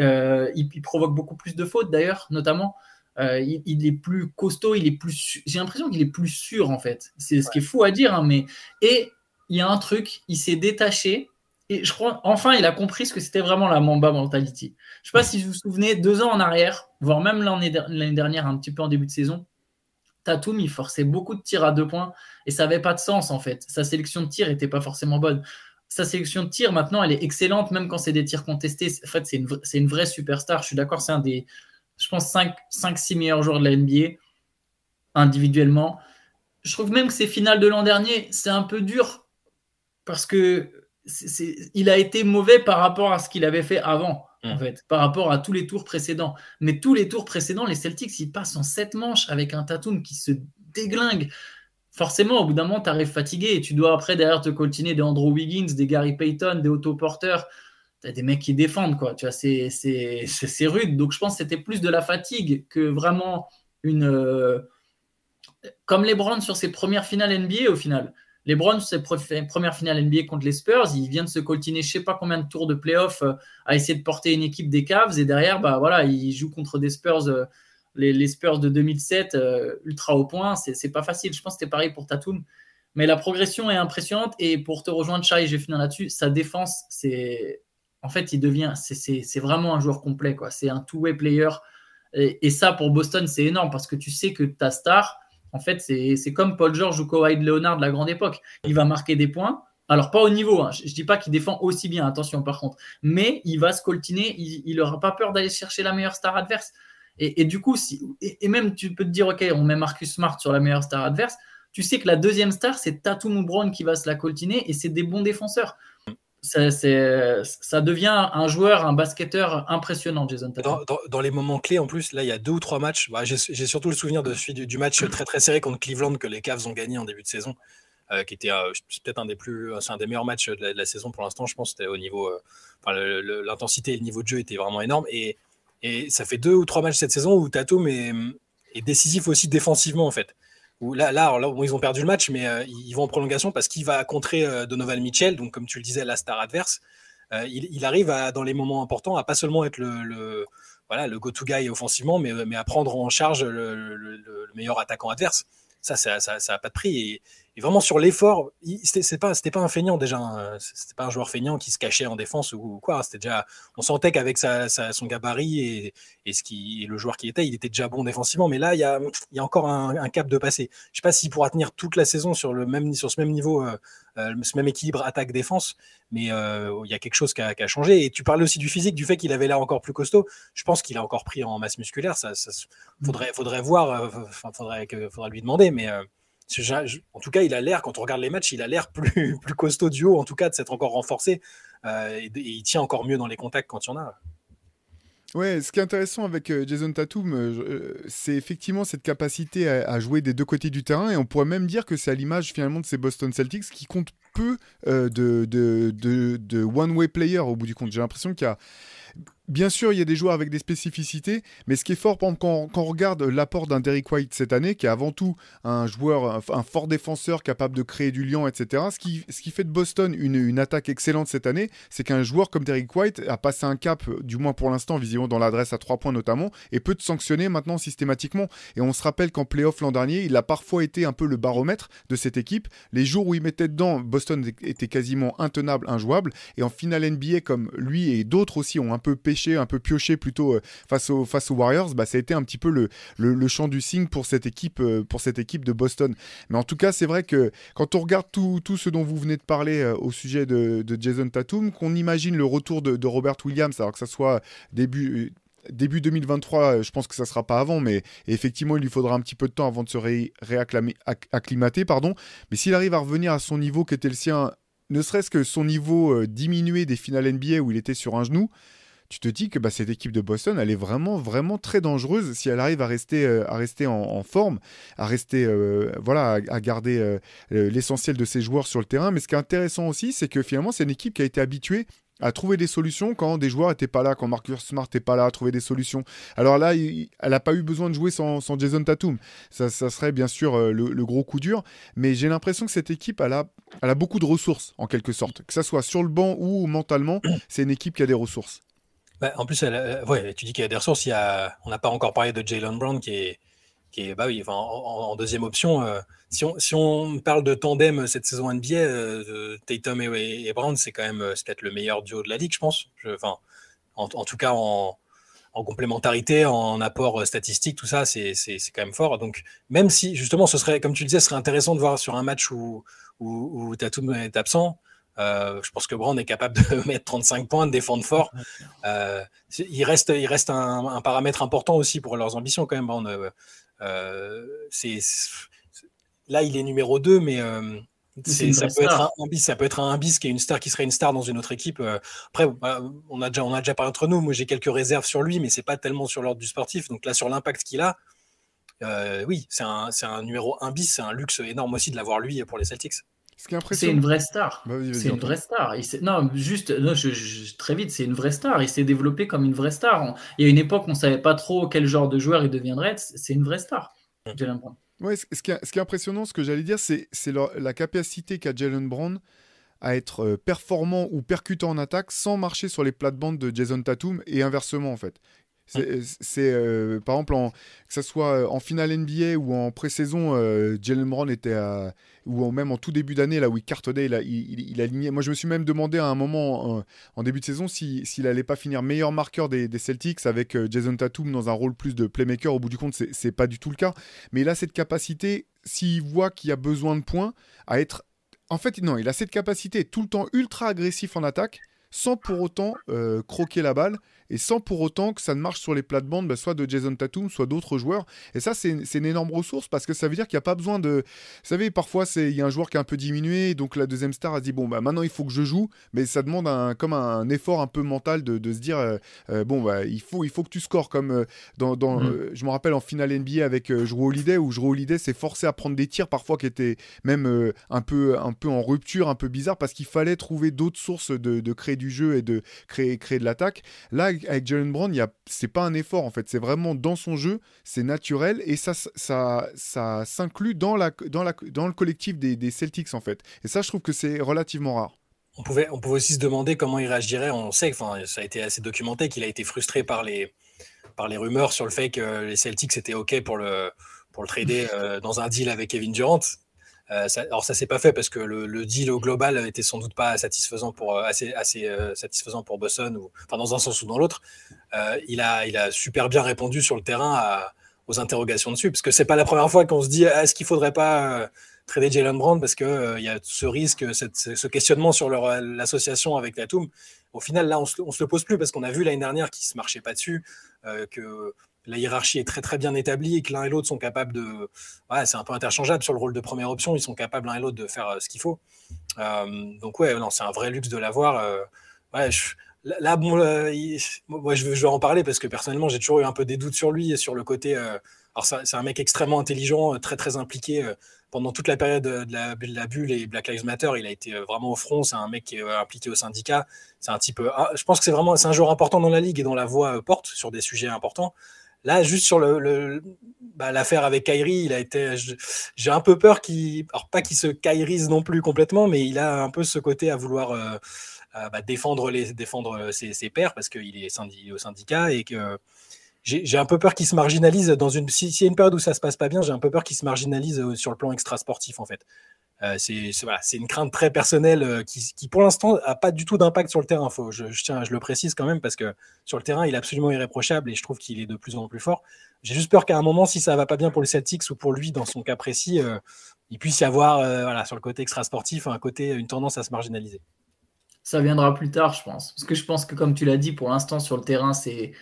[SPEAKER 3] Euh, il, il, provoque beaucoup plus de fautes, d'ailleurs, notamment. Il, il, est plus costaud, il est plus. J'ai l'impression qu'il est plus sûr, en fait. C'est ce ouais. qui est fou à dire. Hein, mais... Et il y a un truc, il s'est détaché. Et je crois, enfin, il a compris ce que c'était vraiment la Mamba mentality. Je sais pas si vous vous souvenez, deux ans en arrière, voire même l'année dernière, un petit peu en début de saison, Tatum, il forçait beaucoup de tirs à deux points et ça n'avait pas de sens en fait. Sa sélection de tirs n'était pas forcément bonne. Sa sélection de tirs, maintenant, elle est excellente, même quand c'est des tirs contestés. En fait, c'est une, une, vraie superstar. Je suis d'accord, c'est un des, je pense, 5-6 meilleurs joueurs de la NBA individuellement. Je trouve même que ces finales de l'an dernier, c'est un peu dur parce que il a été mauvais par rapport à ce qu'il avait fait avant, mmh. en fait, par rapport à tous les tours précédents. Mais tous les tours précédents, les Celtics, ils passent en 7 manches avec un Tatum qui se déglingue. Forcément, au bout d'un moment, tu arrives fatigué et tu dois après derrière te coltiner des Andrew Wiggins, des Gary Payton, des Otto Porter. Tu as des mecs qui défendent, quoi. Tu vois, c'est rude. Donc, je pense que c'était plus de la fatigue que vraiment une. Euh... Comme les Browns sur ses premières finales NBA, au final. Les Browns, ses premières finales NBA contre les Spurs, ils viennent de se coltiner je sais pas combien de tours de playoff euh, à essayer de porter une équipe des Cavs et derrière, bah voilà, ils jouent contre des Spurs, euh, les, les, Spurs de 2007, euh, ultra au point. C'est pas facile. Je pense que c'était pareil pour Tatum. Mais la progression est impressionnante et pour te rejoindre, Chai, j'ai fini là-dessus. Sa défense, c'est en fait, il devient, c'est vraiment un joueur complet. quoi. C'est un two-way player. Et, ça, pour Boston, c'est énorme parce que tu sais que ta star, en fait, c'est comme Paul George ou Kawhi Leonard de la grande époque. Il va marquer des points. Alors, pas au niveau, hein. je ne dis pas qu'il défend aussi bien, attention par contre, mais il va se coltiner, il n'aura pas peur d'aller chercher la meilleure star adverse. Et, du coup, si, et, même tu peux te dire, OK, on met Marcus Smart sur la meilleure star adverse, tu sais que la deuxième star, c'est Tatum Brown qui va se la coltiner et c'est des bons défenseurs ça, devient un joueur, un basketteur impressionnant, Jason
[SPEAKER 2] Tatum. Dans, les moments clés, en plus, là, il y a deux ou trois matchs. Bah, j'ai surtout le souvenir de du, du, match très très serré contre Cleveland que les Cavs ont gagné en début de saison, euh, qui était euh, peut-être un des plus, c'est un des meilleurs matchs de la, saison pour l'instant. Je pense c'était au niveau, euh, l'intensité et le niveau de jeu étaient vraiment énormes. Et, ça fait deux ou trois matchs cette saison où Tatum est décisif aussi défensivement en fait là, là, ils ont perdu le match, mais euh, ils vont en prolongation parce qu'il va contrer euh, Donovan Mitchell, donc comme tu le disais, la star adverse. Euh, il, arrive dans les moments importants à pas seulement être le, voilà, le go-to guy offensivement, mais, mais à prendre en charge le, meilleur attaquant adverse. Ça, ça n'a pas de prix. Et vraiment sur l'effort, c'était pas pas un feignant déjà, hein. c'était pas un joueur feignant qui se cachait en défense ou, quoi. C'était déjà, on sentait qu'avec sa, son gabarit et, et ce qui le joueur qui était, il était déjà bon défensivement. Mais là, il y a, y a encore un, cap de passer. Je sais pas s'il pourra tenir toute la saison sur le même sur ce même niveau, euh, euh, ce même équilibre attaque-défense, mais euh, il y a quelque chose qui a, changé. Et tu parlais aussi du physique, du fait qu'il avait l'air encore plus costaud. Je pense qu'il a encore pris en masse musculaire. Ça, ça faudrait faudrait voir, faudrait que faudrait lui demander, mais en tout cas, il a l'air, quand on regarde les matchs, il a l'air plus, plus costaud du haut, en tout cas, de s'être encore renforcé. Euh, et, il tient encore mieux dans les contacts quand il y en a.
[SPEAKER 1] Ouais, ce qui est intéressant avec euh, Jason Tatum, euh, c'est effectivement cette capacité à, jouer des deux côtés du terrain. Et on pourrait même dire que c'est à l'image finalement de ces Boston Celtics qui comptent peu de, de, de, one-way player au bout du compte. J'ai l'impression qu'il y a Bien sûr, il y a des joueurs avec des spécificités, mais ce qui est fort, quand, on regarde l'apport d'un Derrick White cette année, qui est avant tout un joueur, un, fort défenseur capable de créer du lien, etc., ce qui, fait de Boston une, attaque excellente cette année, c'est qu'un joueur comme Derrick White a passé un cap, du moins pour l'instant, visiblement dans l'adresse à 3 points notamment, et peut te sanctionner maintenant systématiquement. Et on se rappelle qu'en playoff l'an dernier, il a parfois été un peu le baromètre de cette équipe. Les jours où il mettait dedans, Boston était quasiment intenable, injouable, et en finale NBA, comme lui et d'autres aussi ont un peu un peu pioché plutôt euh, face, aux, face aux Warriors, bah, ça a été un petit peu le, le, champ du signe pour cette, équipe, euh, pour cette équipe de Boston. Mais en tout cas, c'est vrai que quand on regarde tout, tout, ce dont vous venez de parler euh, au sujet de, Jason Tatum, qu'on imagine le retour de, Robert Williams, alors que ça soit début début 2023, je pense que ça sera pas avant, mais effectivement, il lui faudra un petit peu de temps avant de se réacclimater. Pardon. Mais s'il arrive à revenir à son niveau qui était le sien, ne serait-ce que son niveau diminué des finales NBA où il était sur un genou, tu te dis que bah, cette équipe de Boston, elle est vraiment, vraiment très dangereuse si elle arrive à rester, euh, à rester en, forme, à rester, euh, voilà, à, garder euh, l'essentiel de ses joueurs sur le terrain. Mais ce qui est intéressant aussi, c'est que finalement, c'est une équipe qui a été habituée à trouver des solutions quand des joueurs n'étaient pas là, quand Marcus Smart n'était pas là, à trouver des solutions. Alors là, elle n'a pas eu besoin de jouer sans, Jason Tatum. Ça, serait bien sûr le, gros coup dur, mais j'ai l'impression que cette équipe, elle a, elle a beaucoup de ressources, en quelque sorte. Que ça soit sur le banc ou mentalement, c'est une équipe qui a des ressources.
[SPEAKER 2] Bah, en plus, ouais, tu dis qu'il y a des ressources. Il y a, on n'a pas encore parlé de Jalen Brown qui est, qui est bah oui, en, deuxième option. Euh, si, on, si on parle de tandem cette saison NBA, euh, Tatum et, Brown, c'est quand même euh, peut-être le meilleur duo de la ligue, je pense. En, tout cas, en, en, complémentarité, en apport statistique, tout ça, c'est quand même fort. Donc, même si, justement, ce serait, comme tu le disais, ce serait intéressant de voir sur un match où, où, où Tatum est absent, euh, je pense que Brand est capable de mettre 35 points, de défendre fort. Euh, il reste, il reste un, paramètre important aussi pour leurs ambitions quand même. Euh, c'est, là, il est numéro 2, mais ça, peut être un, bis, ça peut être un bis qui est une star qui serait une star dans une autre équipe. Après, bah, on a déjà, on a déjà parlé entre nous. Moi, j'ai quelques réserves sur lui, mais c'est pas tellement sur l'ordre du sportif. Donc là, sur l'impact qu'il a, oui, c'est un, un numéro 1 bis. C'est un luxe énorme aussi de l'avoir lui pour les Celtics.
[SPEAKER 3] C'est une vraie star. Bah, c'est une vraie star. non, juste, très vite, c'est une vraie star. Il s'est développé comme une vraie star. Il y a une époque, on ne savait pas trop quel genre de joueur il deviendrait. C'est une vraie star, Jalen Brown.
[SPEAKER 1] Ouais, ce, qui est, impressionnant, ce que j'allais dire, c'est la, capacité qu'a Jalen Brown à être euh, performant ou percutant en attaque sans marcher sur les plates-bandes de Jason Tatum et inversement, en fait. C'est, c'est, euh, par exemple, que ce soit en finale NBA ou en pré-saison, euh, Jalen Brown était à, ou même en tout début d'année, là où il cartonnait, il, a, il, il- il alignait. Moi, je me suis même demandé à un moment en, début de saison si- s'il allait pas finir meilleur marqueur des, des Celtics avec euh, Jason Tatum dans un rôle plus de playmaker. Au bout du compte, c'est, pas du tout le cas. Mais il a cette capacité, s'il voit qu'il a besoin de points, à être. En fait, non, il a cette capacité tout le temps ultra agressif en attaque, sans pour autant euh, croquer la balle et sans pour autant que ça ne marche sur les plates-bandes, bah, soit de Jason Tatum, soit d'autres joueurs. Et ça, c'est une énorme ressource parce que ça veut dire qu'il n'y a pas besoin de. Vous savez, parfois, il y a un joueur qui est un peu diminué, donc la deuxième star a dit bon, bah maintenant il faut que je joue, mais ça demande un, comme un, effort un peu mental de, de se dire euh, euh, bon, bah, il, faut, il faut que tu scores. Comme euh, dans. dans, euh, je me rappelle en finale NBA avec Jrue Holiday, où Jrue Holiday s'est forcé à prendre des tirs parfois qui étaient même un, peu, un peu en rupture, un peu bizarre, parce qu'il fallait trouver d'autres sources de, de créer du jeu et de créer, créer de l'attaque. Là, avec- Jalen Brown, a- c'est pas un effort en fait, c'est vraiment dans son jeu, c'est naturel et ça, ça, ça s'inclut dans, la, dans, la, dans le collectif des, des Celtics en fait. Et ça, je trouve que c'est relativement rare.
[SPEAKER 2] On pouvait, on pouvait aussi se demander comment il réagirait. On sait, enfin, ça a été assez documenté qu'il a été frustré par les, par les rumeurs sur le fait que les Celtics étaient OK pour le, pour le trader euh, dans un deal avec Kevin Durant. Euh, ça, alors ça s'est pas fait parce que le, deal au global était sans doute pas satisfaisant pour euh, assez, euh, satisfaisant pour Boston enfin dans un sens ou dans l'autre. Il a il a super bien répondu sur le terrain aux interrogations dessus parce que c'est pas la première fois qu'on se dit ah, est-ce qu'il faudrait pas trader Jalen Brown parce que il y a ce risque ce questionnement sur leur- l'association avec Tatum. Au final là on se, se le pose plus parce qu'on a vu l'année dernière qu'ils se marchaient pas dessus que la hiérarchie est très très bien établie et que l'un et l'autre sont capables de. C'est un peu interchangeable sur le rôle de première option. Ils sont capables l'un et l'autre de faire euh, ce qu'il faut. Euh, donc ouais, non, c'est un vrai luxe de l'avoir. Euh, là, bon, moi je je veux en parler parce que personnellement j'ai toujours eu un peu des doutes sur lui et sur le côté. alors c'est un- mec extrêmement intelligent, très très impliqué. pendant toute la période de la, bulle et Black Lives Matter, il a été vraiment au front. C'est un mec qui est impliqué au syndicat. C'est un type. ah, je pense que c'est vraiment c'est un joueur important dans la ligue et dont la voix porte sur des sujets importants. Là, juste sur le, bah, l'affaire avec Kyrie, il a été. J'ai un peu peur qu'il, alors pas qu'il se Kyrise non plus complètement, mais il a un peu ce côté à vouloir euh, bah, défendre les défendre euh, ses, pairs parce qu'il est au syndicat et que j'ai un peu peur qu'il se marginalise dans une. Y a une période où ça se passe pas bien, j'ai un peu peur qu'il se marginalise euh, sur le plan extra sportif en fait. Euh, c'est voilà, une crainte très personnelle euh, qui, qui, pour l'instant a pas du tout d'impact sur le terrain. Faut, je, je tiens, je le précise quand même parce que sur le terrain, il est absolument irréprochable et je trouve qu'il est de plus en plus fort. J'ai juste peur qu'à un moment, si ça va pas bien pour les Celtics ou pour lui dans son cas précis, euh, il puisse y avoir euh, voilà, sur le côté extra sportif un côté, une tendance à se marginaliser.
[SPEAKER 3] Ça viendra plus tard, je pense. Parce que je pense que, comme tu l'as dit, pour l'instant, sur le terrain, c'est.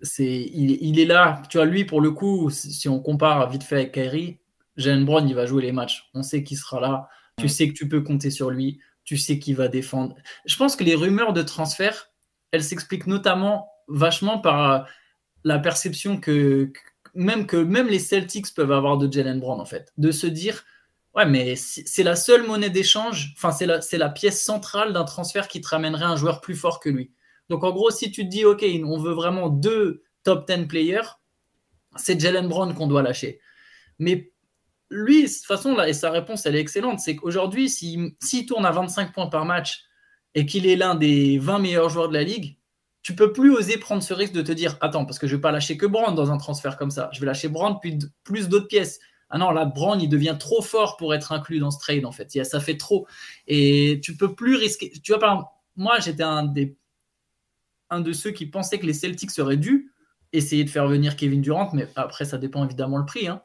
[SPEAKER 3] c'est il, il est là. Tu vois, lui, pour le coup, si si on compare vite fait avec Kyrie, Jalen Brown, il va jouer les matchs. On sait qu'il sera là. Tu sais que tu peux compter sur lui. Tu sais qu'il va défendre. Je pense que les rumeurs de transfert, elles s'expliquent notamment vachement par euh, la perception que, même que même les Celtics peuvent avoir de Jalen Brown, en fait. De se dire, ouais, mais c'est la seule monnaie d'échange, enfin, c'est la, c'est la pièce centrale d'un transfert qui te ramènerait un joueur plus fort que lui. Donc, en gros, si tu te dis, OK, on veut vraiment deux top 10 players, c'est Jalen Brown qu'on doit lâcher. Mais lui, de toute façon, là, et sa réponse, elle est excellente, c'est qu'aujourd'hui, s'il tourne à 25 points par match et qu'il est l'un des 20 meilleurs joueurs de la ligue, tu peux plus oser prendre ce risque de te dire attends parce que je vais pas lâcher que Brand dans un transfert comme ça. Je vais lâcher Brand puis plus d'autres pièces. Ah non là Brand il devient trop fort pour être inclus dans ce trade en fait. Ça fait trop. Et tu peux plus risquer. Tu vois par exemple moi j'étais un de ceux qui pensaient que les Celtics seraient dû essayer de faire venir Kevin Durant mais après ça dépend évidemment le prix hein.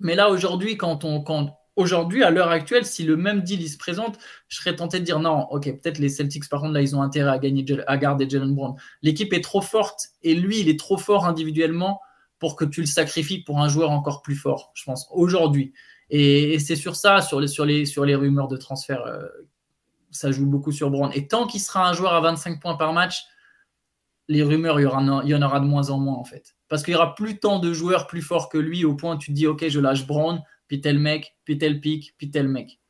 [SPEAKER 3] Mais là aujourd'hui quand on quand aujourd'hui à l'heure actuelle si le même deal il se présente je serais tenté de dire non, ok, peut-être les Celtics, par contre, là, ils ont intérêt à, gagner, à garder Jalen Brown. L'équipe est trop forte et lui, il est trop fort individuellement pour que tu le sacrifies pour un joueur encore plus fort, je pense, aujourd'hui. Et, et c'est sur ça, sur les, sur, les, sur les rumeurs de transfert, euh, ça joue beaucoup sur Brown. Et tant qu'il sera un joueur à 25 points par match, les rumeurs, il y, en aura de moins en moins, en fait. Parce qu'il y aura plus tant de joueurs plus forts que lui au point où tu dis, ok, je lâche Brown, puis tel mec, puis tel pic, puis tel mec.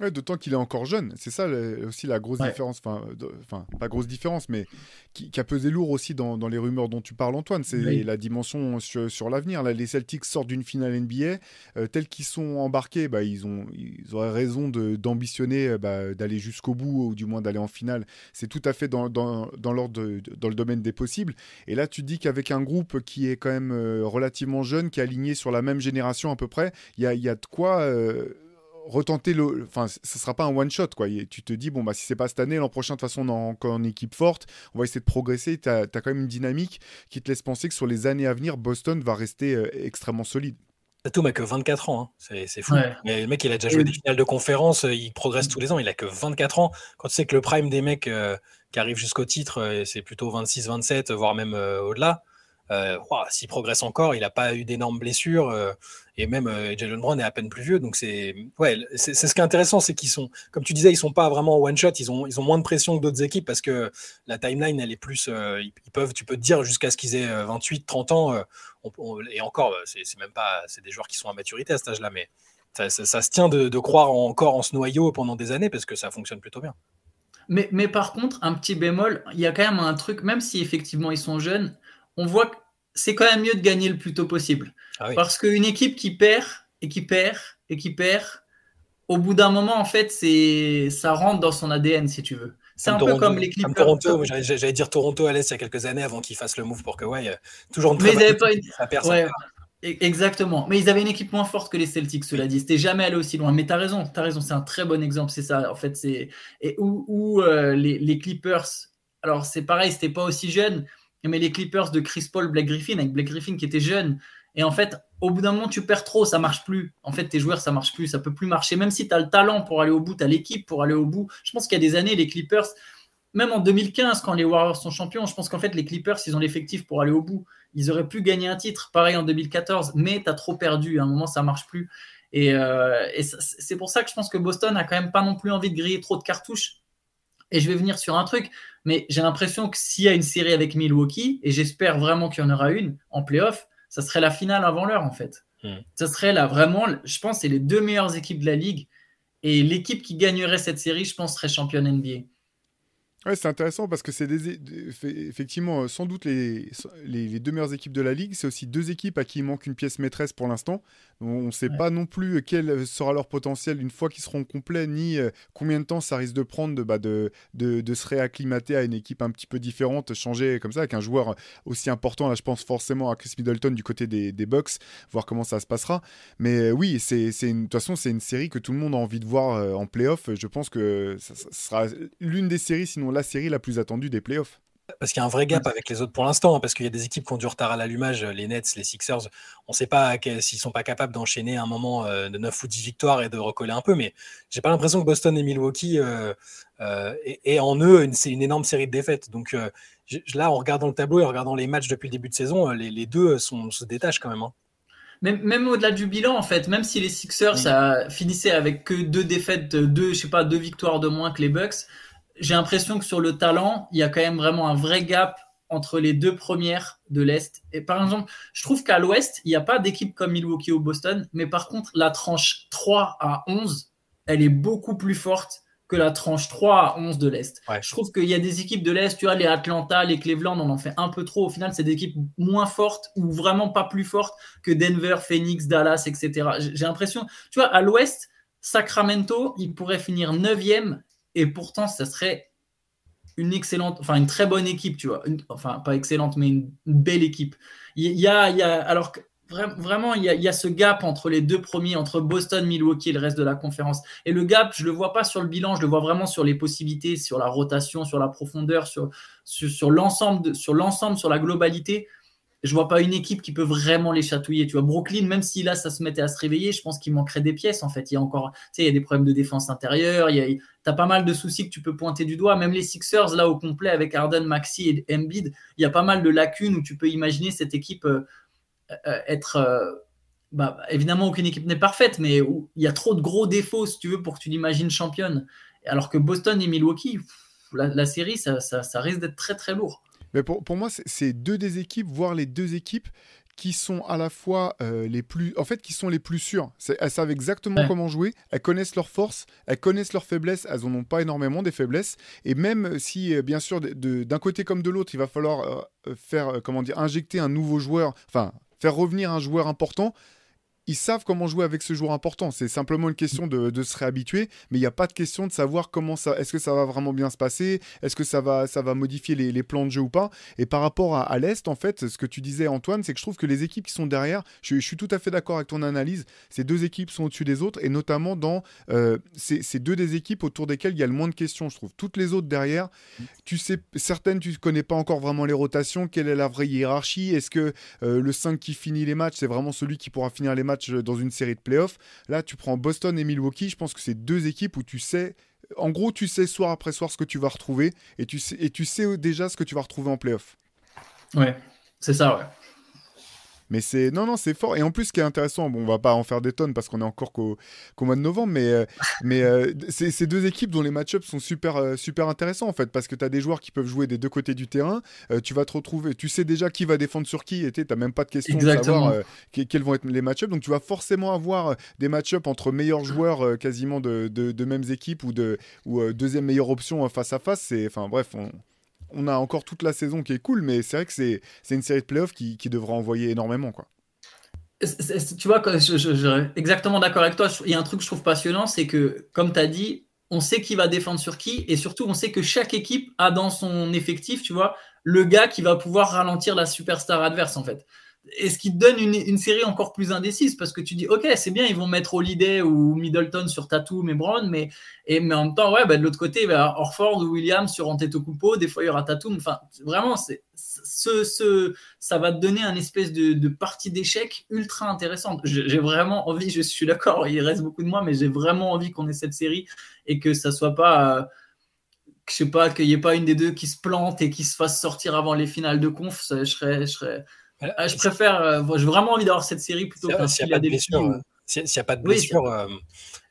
[SPEAKER 1] Ouais, D'autant qu'il est encore jeune. C'est ça le- aussi la grosse
[SPEAKER 3] Ouais.
[SPEAKER 1] différence. Enfin, de- enfin, pas grosse différence, mais qui, qui a pesé lourd aussi dans, dans les rumeurs dont tu parles, Antoine. C'est
[SPEAKER 3] Oui.
[SPEAKER 1] la dimension sur, sur l'avenir. Les Celtics sortent d'une finale NBA. euh, tels qu'ils sont embarqués, bah, ils, ont, ils auraient raison d'ambitionner euh, bah, d'aller jusqu'au bout, ou du moins d'aller en finale. C'est tout à fait dans, dans, dans, l'ordre de- dans le domaine des possibles. Et là, tu dis qu'avec un groupe qui est quand même euh, relativement jeune, qui est aligné sur la même génération à peu près, il y a, il y a de quoi euh, retenter le. Enfin, ce sera pas un one shot quoi. Et tu te dis bon bah si c'est pas cette année, l'an prochain de toute façon on est encore en équipe forte, on va essayer de progresser. Tu as, quand même une dynamique qui te laisse penser que sur les années à venir, Boston va rester euh, extrêmement solide.
[SPEAKER 2] Tatum a que 24 ans, hein. c'est c'est fou.
[SPEAKER 3] Ouais.
[SPEAKER 2] Mais le mec, il a déjà joué des finales de conférence, euh, il progresse tous les ans, il a que 24 ans. Quand tu sais que le prime des mecs euh, qui arrivent jusqu'au titre, c'est plutôt 26, 27, voire même euh, au-delà. Euh, S'il progresse encore, il n'a pas eu d'énormes blessures, euh, et même euh, Jalen Brown est à peine plus vieux. Donc c'est ouais, c'est ce qui est intéressant, c'est qu'ils sont, comme tu disais, ils sont pas vraiment one shot, ils ont, ils ont moins de pression que d'autres équipes parce que la timeline, elle est plus, euh, ils, peuvent, tu peux te dire jusqu'à ce qu'ils aient euh, 28, 30 ans, euh, et encore, euh, c'est même pas, c'est des joueurs qui sont à maturité à cet âge-là, mais ça, ça- ça se tient de, de croire encore en ce noyau pendant des années parce que ça fonctionne plutôt bien.
[SPEAKER 3] Mais, mais par contre, un petit bémol, il y a quand même un truc, même si effectivement ils sont jeunes, on voit c'est quand même mieux de gagner le plus tôt possible.
[SPEAKER 2] Ah oui.
[SPEAKER 3] Parce qu'une équipe qui perd et qui perd et qui perd, au bout d'un moment, en fait, c'est ça rentre dans son ADN, si tu veux. C'est un peu comme les Clippers.
[SPEAKER 2] Toronto, j'allais dire Toronto à l'Est il y a quelques années avant qu'ils fassent le move pour que, ouais, euh, toujours une
[SPEAKER 3] Mais ils pas
[SPEAKER 2] équipe, ça perd, ça
[SPEAKER 3] Ouais, e- exactement. Mais ils avaient une équipe moins forte que les Celtics, cela dit. C'était jamais allé aussi loin. Mais tu as raison, tu raison. C'est un très bon exemple, c'est ça. En fait, c'est. Et où, où, euh, les, les Clippers. Alors, c'est pareil, c'était pas aussi jeune, mais les Clippers de Chris Paul, Blake Griffin, avec Blake Griffin qui était jeune. Et en fait, au bout d'un moment, tu perds trop, ça marche plus. En fait, tes joueurs, ça marche plus, ça peut plus marcher. Même si tu as le talent pour aller au bout, tu as l'équipe pour aller au bout. Je pense qu'il y a des années, les Clippers, même en 2015, quand les Warriors sont champions, je pense qu'en fait, les Clippers, ils ont l'effectif pour aller au bout. Ils auraient pu gagner un titre, pareil en 2014, mais tu as trop perdu. À un moment, ça marche plus. Et, euh, c'est pour ça que je pense que Boston a quand même pas non plus envie de griller trop de cartouches. Et je vais venir sur un truc, mais j'ai l'impression que s'il y a une série avec Milwaukee, et j'espère vraiment qu'il y en aura une en playoff, ça serait la finale avant l'heure en fait.
[SPEAKER 2] Hmm.
[SPEAKER 3] Ça serait là vraiment, je pense, c'est les deux meilleures équipes de la ligue. Et l'équipe qui gagnerait cette série, je pense, serait championne NBA.
[SPEAKER 1] Ouais, c'est intéressant parce que c'est des, effectivement euh, sans doute les, les, les deux meilleures équipes de la ligue. C'est aussi deux équipes à qui il manque une pièce maîtresse pour l'instant. On ne sait
[SPEAKER 3] Ouais.
[SPEAKER 1] pas non plus quel sera leur potentiel une fois qu'ils seront complets, ni euh, combien de temps ça risque de prendre de, bah, de, de, de se réacclimater à une équipe un petit peu différente, changer comme ça avec un joueur aussi important. Là, je pense forcément à Chris Middleton du côté des, des Bucks, voir comment ça se passera. Mais euh, oui, c'est de toute façon, c'est une série que tout le monde a envie de voir euh, en playoff. Je pense que ça, ça sera l'une des séries, sinon la série la plus attendue des playoffs.
[SPEAKER 2] Parce qu'il y a un vrai gap avec les autres pour l'instant, hein, parce qu'il y a des équipes qui ont du retard à l'allumage, les Nets, les Sixers. On ne sait pas s'ils sont pas capables d'enchaîner un moment euh, de 9 ou 10 victoires et de recoller un peu, mais j'ai pas l'impression que Boston et Milwaukee euh, euh, aient- aient en eux une, une énorme série de défaites. Donc euh, là, en regardant le tableau et en regardant les matchs depuis le début de saison, euh, les, les deux sont, se détachent quand même. hein.
[SPEAKER 3] Même, même au-delà du bilan, en fait, même si les Sixers
[SPEAKER 2] Mm.
[SPEAKER 3] ça finissait avec que deux défaites, deux, je sais pas, deux victoires de moins que les Bucks, j'ai l'impression que sur le talent, il y a quand même vraiment un vrai gap entre les deux premières de l'Est. Et par exemple, je trouve qu'à l'Ouest, il n'y a pas d'équipe comme Milwaukee ou Boston, mais par contre, la tranche 3 à 11, elle est beaucoup plus forte que la tranche 3 à 11 de l'Est.
[SPEAKER 2] Ouais.
[SPEAKER 3] Je trouve qu'il y a des équipes de l'Est, tu vois, les Atlanta, les Cleveland, on en fait un peu trop. Au final, c'est des équipes moins fortes ou vraiment pas plus fortes que Denver, Phoenix, Dallas, etc. J'ai j'ai l'impression, tu vois, à l'Ouest, Sacramento, il pourrait finir 9e et pourtant, ça serait une excellente, enfin une très bonne équipe, tu vois. Enfin, pas excellente, mais une, belle équipe. Il y a, il y a alors que vra- vraiment, il y, a, y a ce gap entre les deux premiers, entre Boston, Milwaukee et le reste de la conférence. Et le gap, je le vois pas sur le bilan, je le vois vraiment sur les possibilités, sur la rotation, sur la profondeur, sur, sur, sur l'ensemble, sur la globalité. Je vois pas une équipe qui peut vraiment les chatouiller. Tu vois, Brooklyn, même si là ça se mettait à se réveiller, je pense qu'il manquerait des pièces en fait. Il y a encore, tu sais, il y a des problèmes de défense intérieure. Il y a, t'as pas mal de soucis que tu peux pointer du doigt. Même les Sixers là au complet avec Harden, Maxi et Embiid, il y a pas mal de lacunes où tu peux imaginer cette équipe euh, euh, être euh, bah, évidemment, aucune équipe n'est parfaite, mais il y a trop de gros défauts, si tu veux, pour que tu l'imagines championne. Alors que Boston et Milwaukee, la, série, ça, ça- ça risque d'être très très lourd.
[SPEAKER 1] Mais pour, pour moi, c'est- deux des équipes, voire les deux équipes qui sont à la fois euh, les plus, en fait, qui sont les plus sûres. Elles savent exactement
[SPEAKER 3] Ouais.
[SPEAKER 1] comment jouer, elles connaissent leurs forces, elles connaissent leurs faiblesses, elles en ont pas énormément des faiblesses. Et même si, euh, bien sûr, d'un côté comme de l'autre, il va falloir euh, euh, faire, euh, comment dire, injecter un nouveau joueur, enfin, faire revenir un joueur important. Ils savent comment jouer avec ce joueur important. C'est simplement une question de, se réhabituer, mais il n'y a pas de question de savoir comment ça. Est-ce que ça va vraiment bien se passer Est-ce que ça va, ça va modifier les, plans de jeu ou pas Et par rapport à, l'Est, en fait, ce que tu disais, Antoine, c'est que je trouve que les équipes qui sont derrière, je, suis tout à fait d'accord avec ton analyse, ces deux équipes sont au-dessus des autres, et notamment dans euh, ces, ces deux des équipes autour desquelles il y a le moins de questions, je trouve. Toutes les autres derrière, tu sais, certaines, tu ne connais pas encore vraiment les rotations, quelle est la vraie hiérarchie, est-ce que euh, le 5 qui finit les matchs, c'est vraiment celui qui pourra finir les matchs dans une série de playoffs Là, tu prends Boston et Milwaukee, je pense que c'est deux équipes où tu sais, en gros, tu sais soir après soir ce que tu vas retrouver, et tu sais, et tu sais déjà ce que tu vas retrouver en playoff.
[SPEAKER 3] Ouais, c'est ça, ouais.
[SPEAKER 1] Mais c'est non non c'est fort. Et en plus ce qui est intéressant bon on va pas en faire des tonnes parce qu'on est encore qu'au mois de novembre mais euh, mais euh, c'est ces deux équipes dont les match-ups sont super euh, super intéressants en fait parce que tu as des joueurs qui peuvent jouer des deux côtés du terrain euh, tu vas te retrouver tu sais déjà qui va défendre sur qui et tu n'as même pas de question de savoir euh, que- quels vont être les match-ups. Donc tu vas forcément avoir des match-ups entre meilleurs joueurs euh, quasiment de, de, de mêmes équipes ou de ou deuxième meilleure option face à face. C'est enfin bref on on a encore toute la saison qui est cool, mais c'est vrai que c'est une série de playoffs qui, qui devra envoyer énormément. Quoi.
[SPEAKER 3] Tu vois, je, je- exactement d'accord avec toi. Il y a un truc que je trouve passionnant, c'est que, comme tu as dit, on sait qui va défendre sur qui, et surtout, on sait que chaque équipe a dans son effectif, tu vois, le gars qui va pouvoir ralentir la superstar adverse, en fait. Et ce qui te donne une, série encore plus indécise, parce que tu dis, ok, c'est bien, ils vont mettre Holiday ou Middleton sur Tatum et Brown, mais, en même temps, ouais, bah, de l'autre côté, bah, Orford ou Williams sur Antetokounmpo, des fois, il y aura Tatum. Enfin, vraiment, ça va te donner un espèce de, partie d'échecs ultra intéressante. J'ai vraiment envie, je suis d'accord, il reste beaucoup de mois, mais j'ai vraiment envie qu'on ait cette série et que ça soit pas, euh, je sais pas, qu'il n'y ait pas une des deux qui se plante et qui se fasse sortir avant les finales de conf. Je serais, je serais, Ah, je préfère, euh, j'ai vraiment envie d'avoir cette série plutôt
[SPEAKER 2] S'il
[SPEAKER 3] qu'un
[SPEAKER 2] s'il n'y a pas de blessure, euh, s'il s'il y a pas de
[SPEAKER 3] Oui,
[SPEAKER 2] blessure, euh,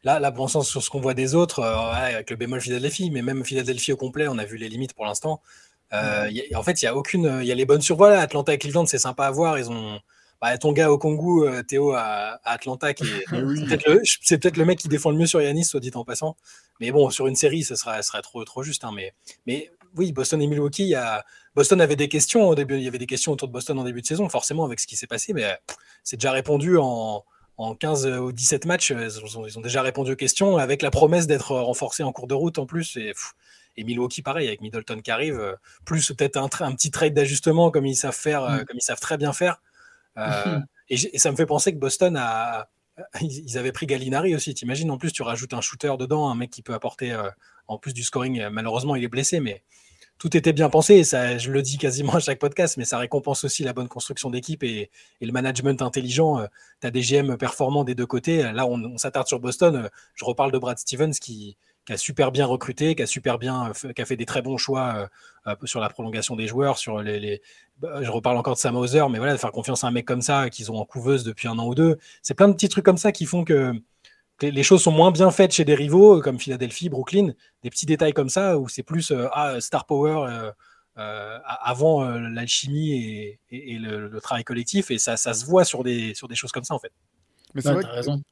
[SPEAKER 2] là, là, pour l'instant, sur ce qu'on voit des autres, euh, ouais, avec le bémol Philadelphie, mais même Philadelphie au complet, on a vu les limites pour l'instant. Euh, y a- en fait, il y a aucune, il y a les bonnes survoies là. Atlanta et Cleveland, c'est sympa à voir. Ils ont bah, ton gars au Congo, euh, Théo à, à Atlanta, qui est c'est peut-être le, c'est peut-être le mec qui défend le mieux sur Yanis, soit dit en passant. Mais bon, sur une série, ce serait, ce serait trop, trop juste. hein, mais, mais oui, Boston et Milwaukee, il y a, Boston avait des questions au début. Il y avait des questions autour de Boston en début de saison, forcément avec ce qui s'est passé. Mais euh, c'est déjà répondu en, en 15 ou 17 matchs. euh, Ils ont, ils ont déjà répondu aux questions avec la promesse d'être renforcés en cours de route en plus. Et, pff, et Milwaukee, pareil, avec Middleton qui arrive, euh, plus peut-être un, petit trade d'ajustement comme ils savent faire, euh,
[SPEAKER 3] Mm.
[SPEAKER 2] comme ils savent très bien faire. Euh, et, ça me fait penser que Boston a. Ils avaient pris Gallinari aussi. T'imagines, en plus, tu rajoutes un shooter dedans, un mec qui peut apporter, euh, en plus du scoring, euh, malheureusement, il est blessé, mais tout était bien pensé. Ça, je le dis quasiment à chaque podcast, mais ça récompense aussi la bonne construction d'équipe et, le management intelligent. tu as des GM performants des deux côtés. Là, on, s'attarde sur Boston. Euh, Je reparle de Brad Stevens qui, a super bien recruté, qui a euh, fait- des très bons choix euh, euh, sur la prolongation des joueurs, sur les, bah, je reparle encore de Sam Hauser, mais voilà, de faire confiance à un mec comme ça qu'ils ont en couveuse depuis un an ou deux, c'est plein de petits trucs comme ça qui font que les choses sont moins bien faites chez des rivaux euh, comme Philadelphie, Brooklyn, des petits détails comme ça où c'est plus euh, ah, star power euh, avant l'alchimie et, le, travail collectif et ça, ça se voit sur des, sur des choses comme ça en fait.
[SPEAKER 1] Mais c'est vrai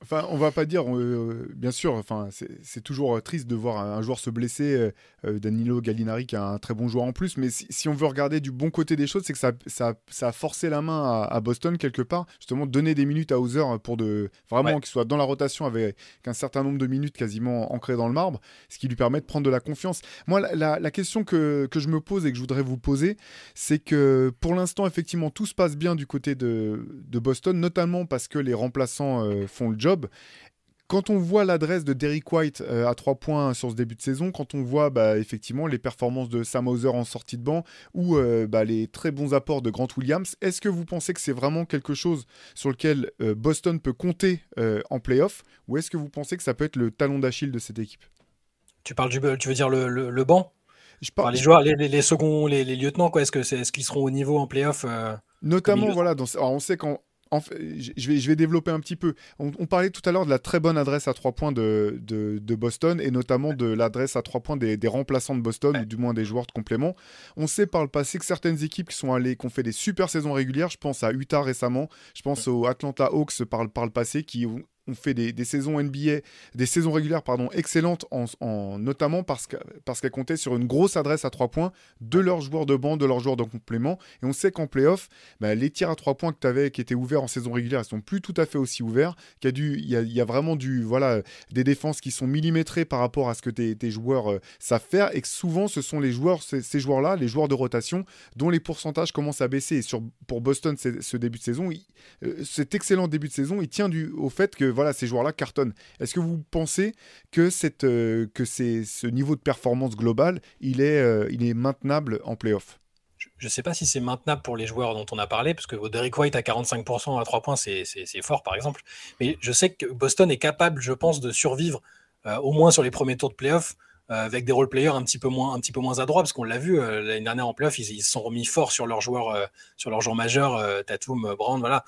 [SPEAKER 1] enfin, on va pas dire, euh, bien sûr, enfin, c'est toujours euh, triste de voir un, un joueur se blesser, euh, euh, Danilo Gallinari qui est un très bon joueur en plus, mais si, si on veut regarder du bon côté des choses, c'est que ça, ça, ça a forcé la main à, à Boston quelque part, justement donner des minutes à Hauser pour de vraiment
[SPEAKER 2] Ouais.
[SPEAKER 1] qu'il soit dans la rotation avec un certain nombre de minutes quasiment ancrées dans le marbre, ce qui lui permet de prendre de la confiance. Moi, la, la- la question que, que je me pose et que je voudrais vous poser, c'est que pour l'instant, effectivement, tout se passe bien du côté de, de Boston, notamment parce que les remplaçants euh, font le job. Quand on voit l'adresse de Derrick White euh, à 3 points sur ce début de saison, quand on voit bah, effectivement les performances de Sam Hauser en sortie de banc ou euh, bah, les très bons apports de Grant Williams, est-ce que vous pensez que c'est vraiment quelque chose sur lequel Boston peut compter en playoff ou est-ce que vous pensez que ça peut être le talon d'Achille de cette équipe?
[SPEAKER 2] Tu parles du, tu veux dire le, le, le banc?
[SPEAKER 1] Je
[SPEAKER 2] Enfin,
[SPEAKER 1] parle,
[SPEAKER 2] les joueurs, les, les, les seconds, les, les lieutenants, quoi. Est-ce que c'est, est-ce qu'ils seront au niveau en playoff euh,
[SPEAKER 1] Notamment, voilà, dans, alors on sait qu'en en fait, je, vais, je vais développer un petit peu. On, parlait tout à l'heure de la très bonne adresse à trois points de, de, Boston et notamment de l'adresse à trois points des, des, remplaçants de Boston ou du moins des joueurs de complément. On sait par le passé que certaines équipes qui sont allées, qui ont fait des super saisons régulières, je pense à Utah récemment, je pense aux Atlanta Hawks par, par le passé, qui ont on fait des, saisons NBA, des saisons régulières pardon, excellentes, en, notamment parce qu'elles parce comptaient sur une grosse adresse à trois points de leurs joueurs de banc, de leurs joueurs de complément. Et on sait qu'en playoff, bah, les tirs à trois points que tu avais, qui étaient ouverts en saison régulière, ils sont plus tout à fait aussi ouverts. Il y, a y, a, vraiment du, voilà, des défenses qui sont millimétrées par rapport à ce que tes, joueurs euh, savent faire. Et que souvent, ce sont les joueurs, ces, joueurs-là, les joueurs de rotation, dont les pourcentages commencent à baisser. Et sur, pour Boston, ce début de saison, euh, cet excellent début de saison, il tient du, au fait que voilà, ces joueurs-là cartonnent. Est-ce que vous pensez que, cette, euh, ce niveau de performance global, il est, euh, il est maintenable en playoff?
[SPEAKER 2] Je ne sais pas si c'est maintenable pour les joueurs dont on a parlé, parce que Derek White à 45% à 3 points, c'est, fort par exemple. Mais je sais que Boston est capable, je pense, de survivre euh, au moins sur les premiers tours de playoff avec des role players un petit peu moins, un petit peu moins adroits, parce qu'on l'a vu euh, l'année dernière en playoff, ils, se sont remis fort sur leurs joueurs, euh, sur leurs joueurs majeurs, Tatum, Brand, voilà.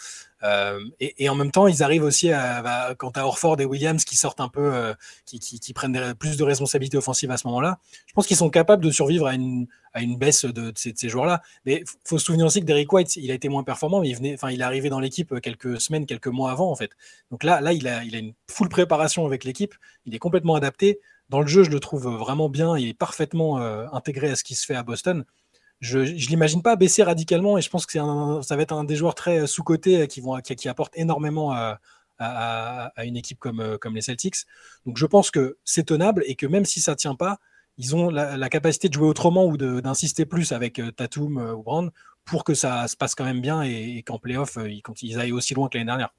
[SPEAKER 2] Et, en même temps, ils arrivent aussi à, bah, quant à Orford et Williams qui sortent un peu, qui, prennent plus de responsabilités offensives à ce moment-là. Je pense qu'ils sont capables de survivre à une, à une baisse de, ces, joueurs-là. Mais faut se souvenir aussi que Derek White, il a été moins performant, mais il venait, il est arrivé dans l'équipe quelques semaines, quelques mois avant en fait. Donc là, là, il a, il a une full préparation avec l'équipe. Il est complètement adapté. Dans le jeu, je le trouve vraiment bien. Est parfaitement euh, intégré à ce qui se fait à Boston. Je ne l'imagine pas baisser radicalement et je pense que ça va être un des joueurs très euh, sous-cotés euh, qui, apporte énormément à, une équipe comme, comme les Celtics. Donc je pense que c'est tenable et que même si ça ne tient pas, ils ont la, capacité de jouer autrement ou d'insister plus avec Tatum ou Brand pour que ça se passe quand même bien et, qu'en playoff, ils, ils aillent aussi loin que l'année dernière.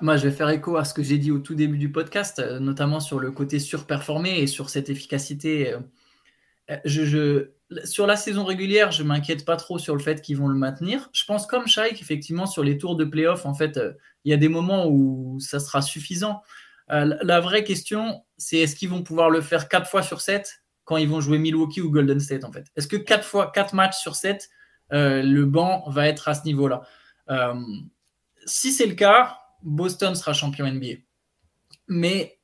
[SPEAKER 3] Moi, je vais faire écho à ce que j'ai dit au tout début du podcast, euh, notamment sur le côté surperformé et sur cette efficacité. Euh, euh, sur la saison régulière, je m'inquiète pas trop sur le fait qu'ils vont le maintenir. Je pense comme Shai qu'effectivement, sur les tours de playoff, en fait, il y a des moments où ça sera suffisant. la vraie question, c'est est-ce qu'ils vont pouvoir le faire 4 fois sur 7 quand ils vont jouer Milwaukee ou Golden State, en fait? Est-ce que 4 fois, 4 matchs sur 7, le banc va être à ce niveau-là? Si c'est le cas, Boston sera champion NBA. Mais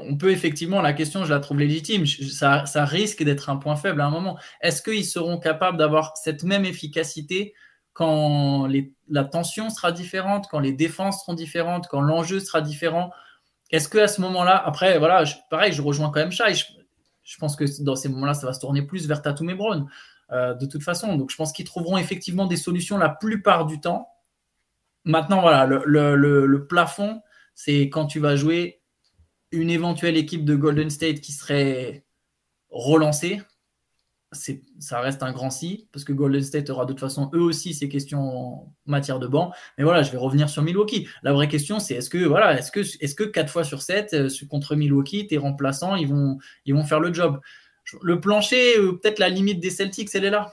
[SPEAKER 3] on peut effectivement, la question, je la trouve légitime. Ça, risque d'être un point faible à un moment. Est-ce qu'ils seront capables d'avoir cette même efficacité quand la tension sera différente, quand les défenses seront différentes, quand l'enjeu sera différent? Est-ce qu'à ce, moment-là, après, voilà, pareil, je rejoins quand même Shai. Je, pense que dans ces moments-là, ça va se tourner plus vers Tatum et Brown, euh, de toute façon. Donc, je pense qu'ils trouveront effectivement des solutions la plupart du temps Maintenant, voilà, le, plafond, c'est quand tu vas jouer une éventuelle équipe de Golden State qui serait relancée. Ça reste un grand si, parce que Golden State aura de toute façon eux aussi ces questions en matière de banc. Mais voilà, je vais revenir sur Milwaukee. La vraie question, c'est est-ce que, voilà, est-ce que, est-ce que 4 fois sur 7 euh, contre Milwaukee, tes remplaçants, ils vont, ils vont faire le job? Le plancher, euh, peut-être la limite des Celtics, elle est là.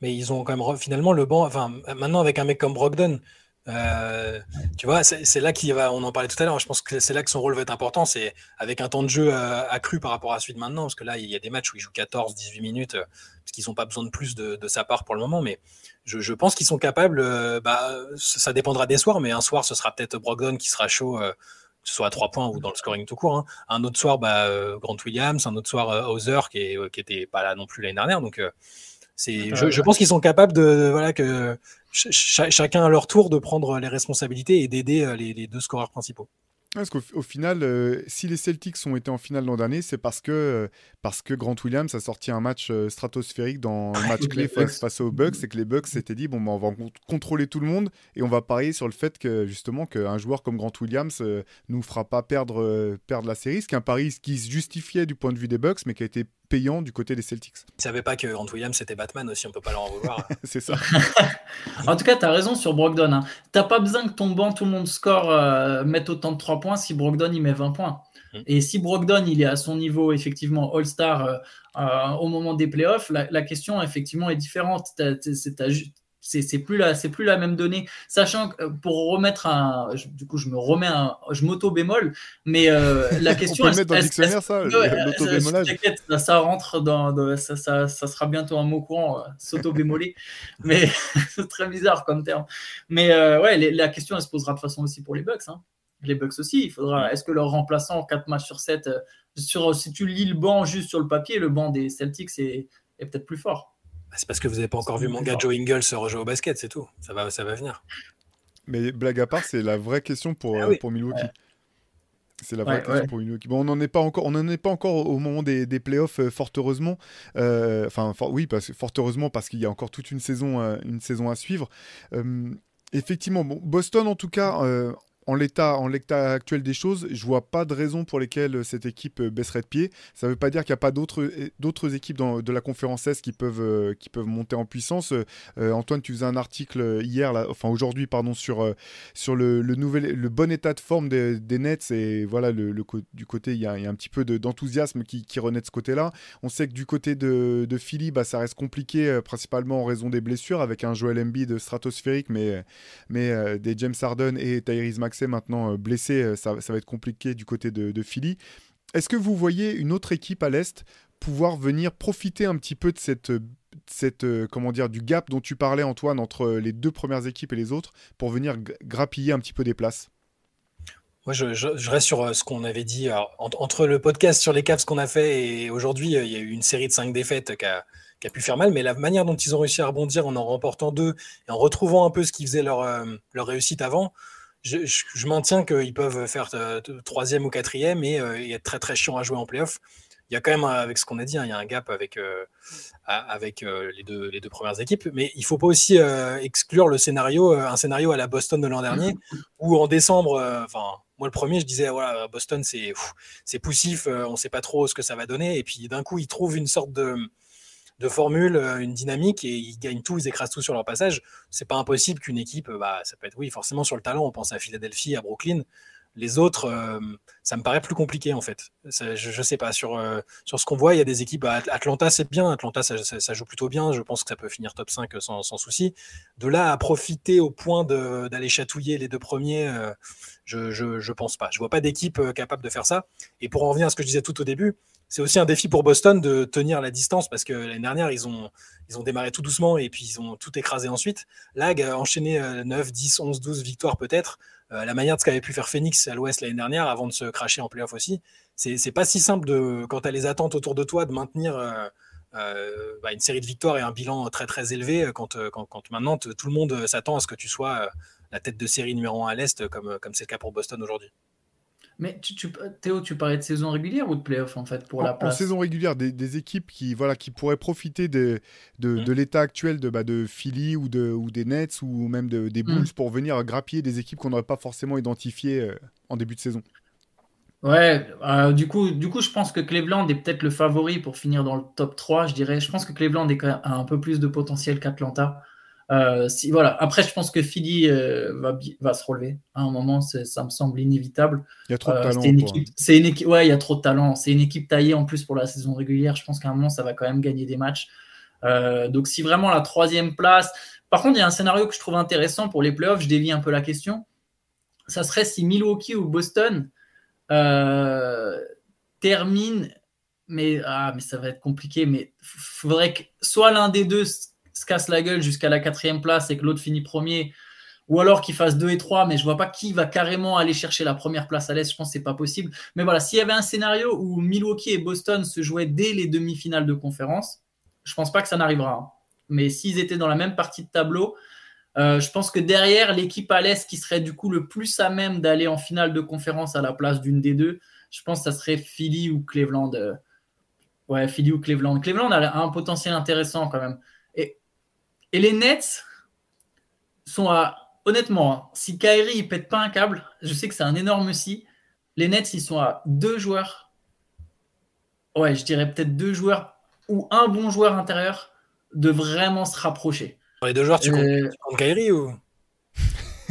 [SPEAKER 2] Mais ils ont quand même finalement le banc. Enfin, maintenant avec un mec comme Brogdon, euh, tu vois, c'est là qu'il va, on en parlait tout à l'heure, je pense que c'est là que son rôle va être important, c'est avec un temps de jeu euh, accru par rapport à celui de maintenant, parce que là, il y a des matchs où il joue 14, 18 minutes, euh, parce qu'ils n'ont pas besoin de plus de, sa part pour le moment, mais je, pense qu'ils sont capables, bah, ça dépendra des soirs, mais un soir, ce sera peut-être Brogdon qui sera chaud, que ce soit à 3 points ou dans le scoring tout court. Hein. Un autre soir, bah, Grant Williams, un autre soir, Hauser, qui, est, qui était pas là non plus l'année dernière, donc c'est, je, je, pense qu'ils sont capables de, voilà, que chacun à leur tour de prendre les responsabilités et d'aider euh, les, deux scoreurs principaux.
[SPEAKER 1] Parce qu'au final, euh, si les Celtics ont été en finale l'an dernier, c'est parce que, euh, parce que Grant Williams a sorti un match stratosphérique dans le match clé face, aux Bucks et que les Bucks s'étaient dit bon, bah, on va contrôler tout le monde et on va parier sur le fait que justement qu'un joueur comme Grant Williams nous fera pas perdre, perdre la série. Ce qui est un pari qui se justifiait du point de vue des Bucks, mais qui a été payant du côté des Celtics.
[SPEAKER 2] Ils ne savaient pas que Grant Williams c'était Batman aussi, on peut pas leur en vouloir.
[SPEAKER 1] c'est ça.
[SPEAKER 3] en tout cas, tu as raison sur Brogdon. Hein. Tu n'as pas besoin que ton banc, tout le monde score, euh, mette autant de 3 points si Brogdon il met 20 points. Mm. Et si Brogdon il est à son niveau effectivement All-Star euh, euh, au moment des playoffs, la, la, question effectivement est différente. C'est plus la c'est plus la même donnée. Sachant que euh, pour remettre un du coup je me remets un je m'auto bémol mais euh, la question
[SPEAKER 1] On peut mettre dans le dictionnaire ça l'auto bémolage
[SPEAKER 3] ça, ça, rentre dans, ça, ça, ça, sera bientôt un mot courant euh, s'auto bémoler mais c'est très bizarre comme terme. Mais ouais la question elle se posera de façon aussi pour les Bucks hein. les Bucks aussi il faudra est-ce que leur remplaçant 4 matchs sur 7 sur si tu lis le banc juste sur le papier le banc des Celtics est, est peut-être plus fort
[SPEAKER 2] c'est parce que vous n'avez pas encore vu mon gars Joe Ingles se rejouer au basket, c'est tout. Ça va, ça va venir.
[SPEAKER 1] Mais blague à part, c'est la vraie question pour, ah euh, pour Milwaukee. C'est la vraie question pour Milwaukee. Bon, on n'en est pas encore, on n'en est pas encore au moment des, des playoffs, euh, fort heureusement. Euh, enfin, oui, parce, fort heureusement parce qu'il y a encore toute une saison, une saison à suivre. effectivement, bon, Boston en tout cas, en l'état, actuel des choses, je vois pas de raison pour lesquelles cette équipe euh, baisserait de pied. Ça ne veut pas dire qu'il n'y a pas d'autres, euh, équipes de la conférence S qui peuvent, euh, monter en puissance. Antoine, tu faisais un article hier, enfin aujourd'hui, pardon, sur, le, bon état de forme des, Nets et voilà, du côté, il y, a, un petit peu d'enthousiasme qui, renaît de ce côté-là. On sait que du côté de, Philly, bah, ça reste compliqué, principalement en raison des blessures, avec un Joel Embiid stratosphérique, mais, des James Harden et Tyrese Maintenant euh, blessé, euh, ça, va être compliqué du côté de, Philly. Est-ce que vous voyez une autre équipe à l'Est pouvoir venir profiter un petit peu de cette, cette euh, comment dire, du gap dont tu parlais, Antoine, entre les deux premières équipes et les autres, pour venir grappiller un petit peu des places?
[SPEAKER 2] Moi, je, reste sur ce qu'on avait dit. entre le podcast sur les Cavs qu'on a fait et aujourd'hui, il y a eu une série de cinq défaites qui a, pu faire mal, mais la manière dont ils ont réussi à rebondir en en remportant deux et en retrouvant un peu ce qui faisait leur réussite avant, je, maintiens qu'ils peuvent faire euh, troisième ou quatrième et, euh, être très très chiant à jouer en playoff. Il y a quand même, avec ce qu'on a dit, hein, il y a un gap avec, euh, avec les, deux, les deux premières équipes, mais il ne faut pas aussi exclure le scénario, un scénario à la Boston de l'an dernier, où en décembre, enfin, moi le premier, je disais, voilà, Boston, c'est poussif, on ne sait pas trop ce que ça va donner, et puis d'un coup, ils trouvent une sorte de, de formule, euh, une dynamique et ils gagnent tout, ils écrasent tout sur leur passage. C'est pas impossible qu'une équipe, euh, bah, ça peut être, oui, forcément sur le talent, on pense à Philadelphie, à Brooklyn. Les autres, euh, ça me paraît plus compliqué en fait. je, ne sais pas, sur, sur ce qu'on voit, il y a des équipes. Bah, Atlanta, c'est bien. Atlanta, ça, joue plutôt bien. Je pense que ça peut finir top 5 sans, sans souci. De là à profiter au point d'aller chatouiller les deux premiers, je, je, pense pas. Je vois pas d'équipe capable de faire ça. Et pour en revenir à ce que je disais tout au début, c'est aussi un défi pour Boston de tenir la distance parce que l'année dernière, ils ont, ils ont démarré tout doucement et puis ils ont tout écrasé ensuite. Là, enchaîné 9, 10, 11, 12 victoires peut-être, euh, la manière de ce qu'avait pu faire Phoenix à l'ouest l'année dernière avant de se cracher en playoff aussi. C'est pas si simple de, quand tu as les attentes autour de toi de maintenir euh, euh, bah, une série de victoires et un bilan très très élevé quand, quand, maintenant tout le monde s'attend à ce que tu sois la tête de série numéro 1 à l'est comme c'est le cas pour Boston aujourd'hui.
[SPEAKER 3] Mais tu, Théo, tu parlais de saison régulière ou de playoff en fait pour la place
[SPEAKER 1] En saison régulière, des, équipes qui, voilà, qui pourraient profiter de, de, mmh. l'état actuel de, bah, de Philly ou, de, ou des Nets ou même de, des Bulls mmh. pour venir grappiller des équipes qu'on n'aurait pas forcément identifiées euh, en début de saison.
[SPEAKER 3] Ouais, euh, du, coup, du coup, je pense que Cleveland est peut-être le favori pour finir dans le top 3, je dirais. Je pense que Cleveland est quand même, a un peu plus de potentiel qu'Atlanta. Euh, si, voilà. Après, je pense que Philly euh, va, va, se relever. À un moment, ça me semble inévitable.
[SPEAKER 1] Il y a trop de euh, talent.
[SPEAKER 3] C'est une, équipe, ouais, il y a trop de talent. C'est une équipe taillée en plus pour la saison régulière. Je pense qu'à un moment, ça va quand même gagner des matchs. donc, si vraiment la troisième place. Par contre, il y a un scénario que je trouve intéressant pour les playoffs. Je dévie un peu la question. Ça serait si Milwaukee ou Boston termine. Mais, ah, mais ça va être compliqué. Mais il faudrait que soit l'un des deux se casse la gueule jusqu'à la quatrième place et que l'autre finit premier, ou alors qu'il fasse 2 et 3, mais je vois pas qui va carrément aller chercher la première place à l'Est, je pense que c'est pas possible. Mais voilà, s'il y avait un scénario où Milwaukee et Boston se jouaient dès les demi-finales de conférence, je pense pas que ça n'arrivera. Hein. Mais s'ils étaient dans la même partie de tableau, euh, je pense que derrière, l'équipe à l'Est qui serait du coup le plus à même d'aller en finale de conférence à la place d'une des deux, je pense que ça serait Philly ou Cleveland. Euh. Ouais, Philly ou Cleveland. Cleveland a un potentiel intéressant quand même. Et les Nets sont à. Honnêtement, hein, si Kyrie ne pète pas un câble, je sais que c'est un énorme si. Les Nets, ils sont à deux joueurs. Ouais, je dirais peut-être deux joueurs ou un bon joueur intérieur de vraiment se rapprocher.
[SPEAKER 2] Les deux joueurs, tu, comptes, Kyrie ou?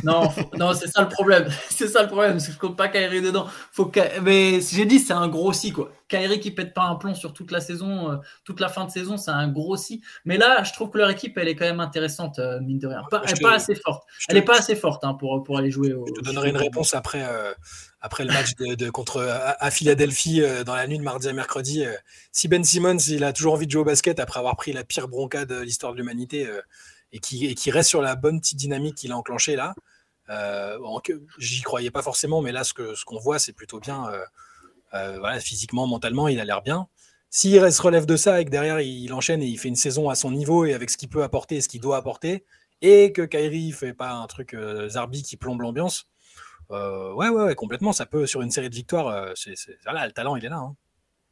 [SPEAKER 3] Non, non c'est ça le problème. C'est ça le problème, c'est que je compte pas Kyrie dedans. Faut que... Mais j'ai dit, c'est un gros si, quoi. Kyrie qui pète pas un plomb sur toute la saison, euh, toute la fin de saison, c'est un gros si. Mais là, je trouve que leur équipe, elle est quand même intéressante, euh, mine de rien. Pas, elle n'est pas assez forte. Elle n'est pas assez forte hein, pour, pour aller jouer au.
[SPEAKER 2] Je te donnerai une réponse après, euh, après le match de, contre, à, Philadelphie dans la nuit de mardi à mercredi. si Ben Simmons, il a toujours envie de jouer au basket après avoir pris la pire bronca de l'histoire de l'humanité et qui, et qui reste sur la bonne petite dynamique qu'il a enclenchée là. Euh, J'y croyais pas forcément, mais là, ce qu'on voit, c'est plutôt bien. Euh, euh, physiquement, mentalement, il a l'air bien. S'il se relève de ça et que derrière, il, enchaîne et il fait une saison à son niveau et avec ce qu'il peut apporter et ce qu'il doit apporter, et que Kyrie fait pas un truc Zarbi qui plombe l'ambiance, ouais, ouais, complètement. Ça peut, sur une série de victoires, voilà, le talent, il est là. Hein.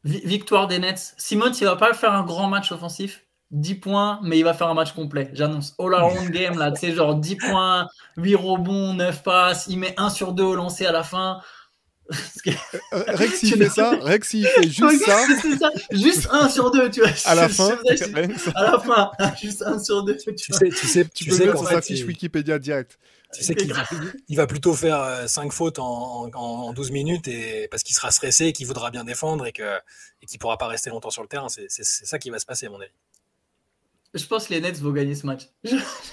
[SPEAKER 3] Victoire des Nets. Simon, il va pas faire un grand match offensif? 10 points, mais il va faire un match complet. J'annonce all around game, là, tu sais, genre 10 points, 8 rebonds, 9 passes, il met 1 sur 2 au lancer à la fin.
[SPEAKER 1] Euh, Rex, il fait ça, Rex, il fait juste ça.
[SPEAKER 3] ça. Juste 1 sur 2, tu vois.
[SPEAKER 1] À la fin,
[SPEAKER 3] à la fin, juste 1 sur 2. Tu,
[SPEAKER 2] sais, tu sais,
[SPEAKER 1] tu, peux mettre sur sa fiche Wikipédia direct.
[SPEAKER 2] Tu sais qu'il va, il va plutôt faire 5 euh, fautes en, en, 12 minutes et, parce qu'il sera stressé, qu'il voudra bien défendre et qu'il et pourra pas rester longtemps sur le terrain. C'est ça qui va se passer, à mon avis.
[SPEAKER 3] Je pense que les Nets vont gagner ce match.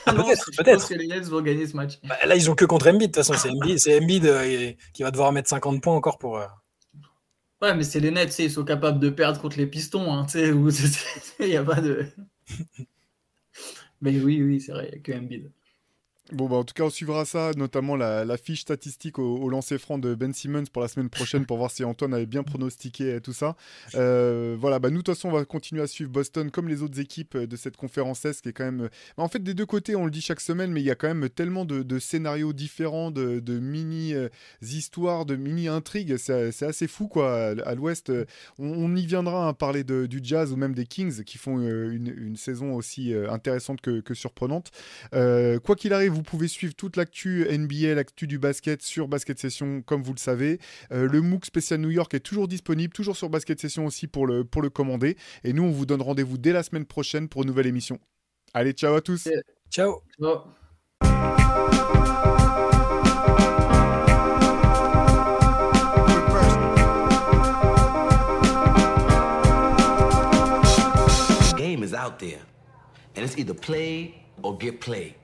[SPEAKER 2] Ah, peut-être,
[SPEAKER 3] peut-être. Je pense que les Nets vont gagner ce match.
[SPEAKER 2] Bah, là, ils ont que contre Embiid. De toute façon, c'est Embiid, c'est Embiid euh, qui va devoir mettre 50 points encore pour. Euh,
[SPEAKER 3] ouais, mais c'est les Nets, ils sont capables de perdre contre les Pistons. Hein, il n'y a pas de. mais oui, oui, c'est vrai, il n'y a que Embiid.
[SPEAKER 1] Bon, bah, en tout cas, on suivra ça, notamment la, fiche statistique au, au, lancer franc de Ben Simmons pour la semaine prochaine pour voir si Antoine avait bien pronostiqué tout ça. Euh, voilà, bah, nous, de toute façon, on va continuer à suivre Boston comme les autres équipes de cette conférence S qui est quand même. Bah, en fait, des deux côtés, on le dit chaque semaine, mais il y a quand même tellement de, scénarios différents, de, mini-histoires, de mini-intrigues. C'est assez fou, quoi. À, l'ouest, on, y viendra à hein, parler du Jazz ou même des Kings qui font euh, une, saison aussi euh, intéressante que, que surprenante. quoi qu'il arrive, vous pouvez suivre toute l'actu NBA, l'actu du basket sur Basket Session, comme vous le savez. Euh, le MOOC spécial New York est toujours disponible, toujours sur Basket Session aussi pour le, pour le commander. Et nous, on vous donne rendez-vous dès la semaine prochaine pour une nouvelle émission. Allez, ciao à tous.
[SPEAKER 2] Ciao. ciao. game is out there, and it's either play or get played.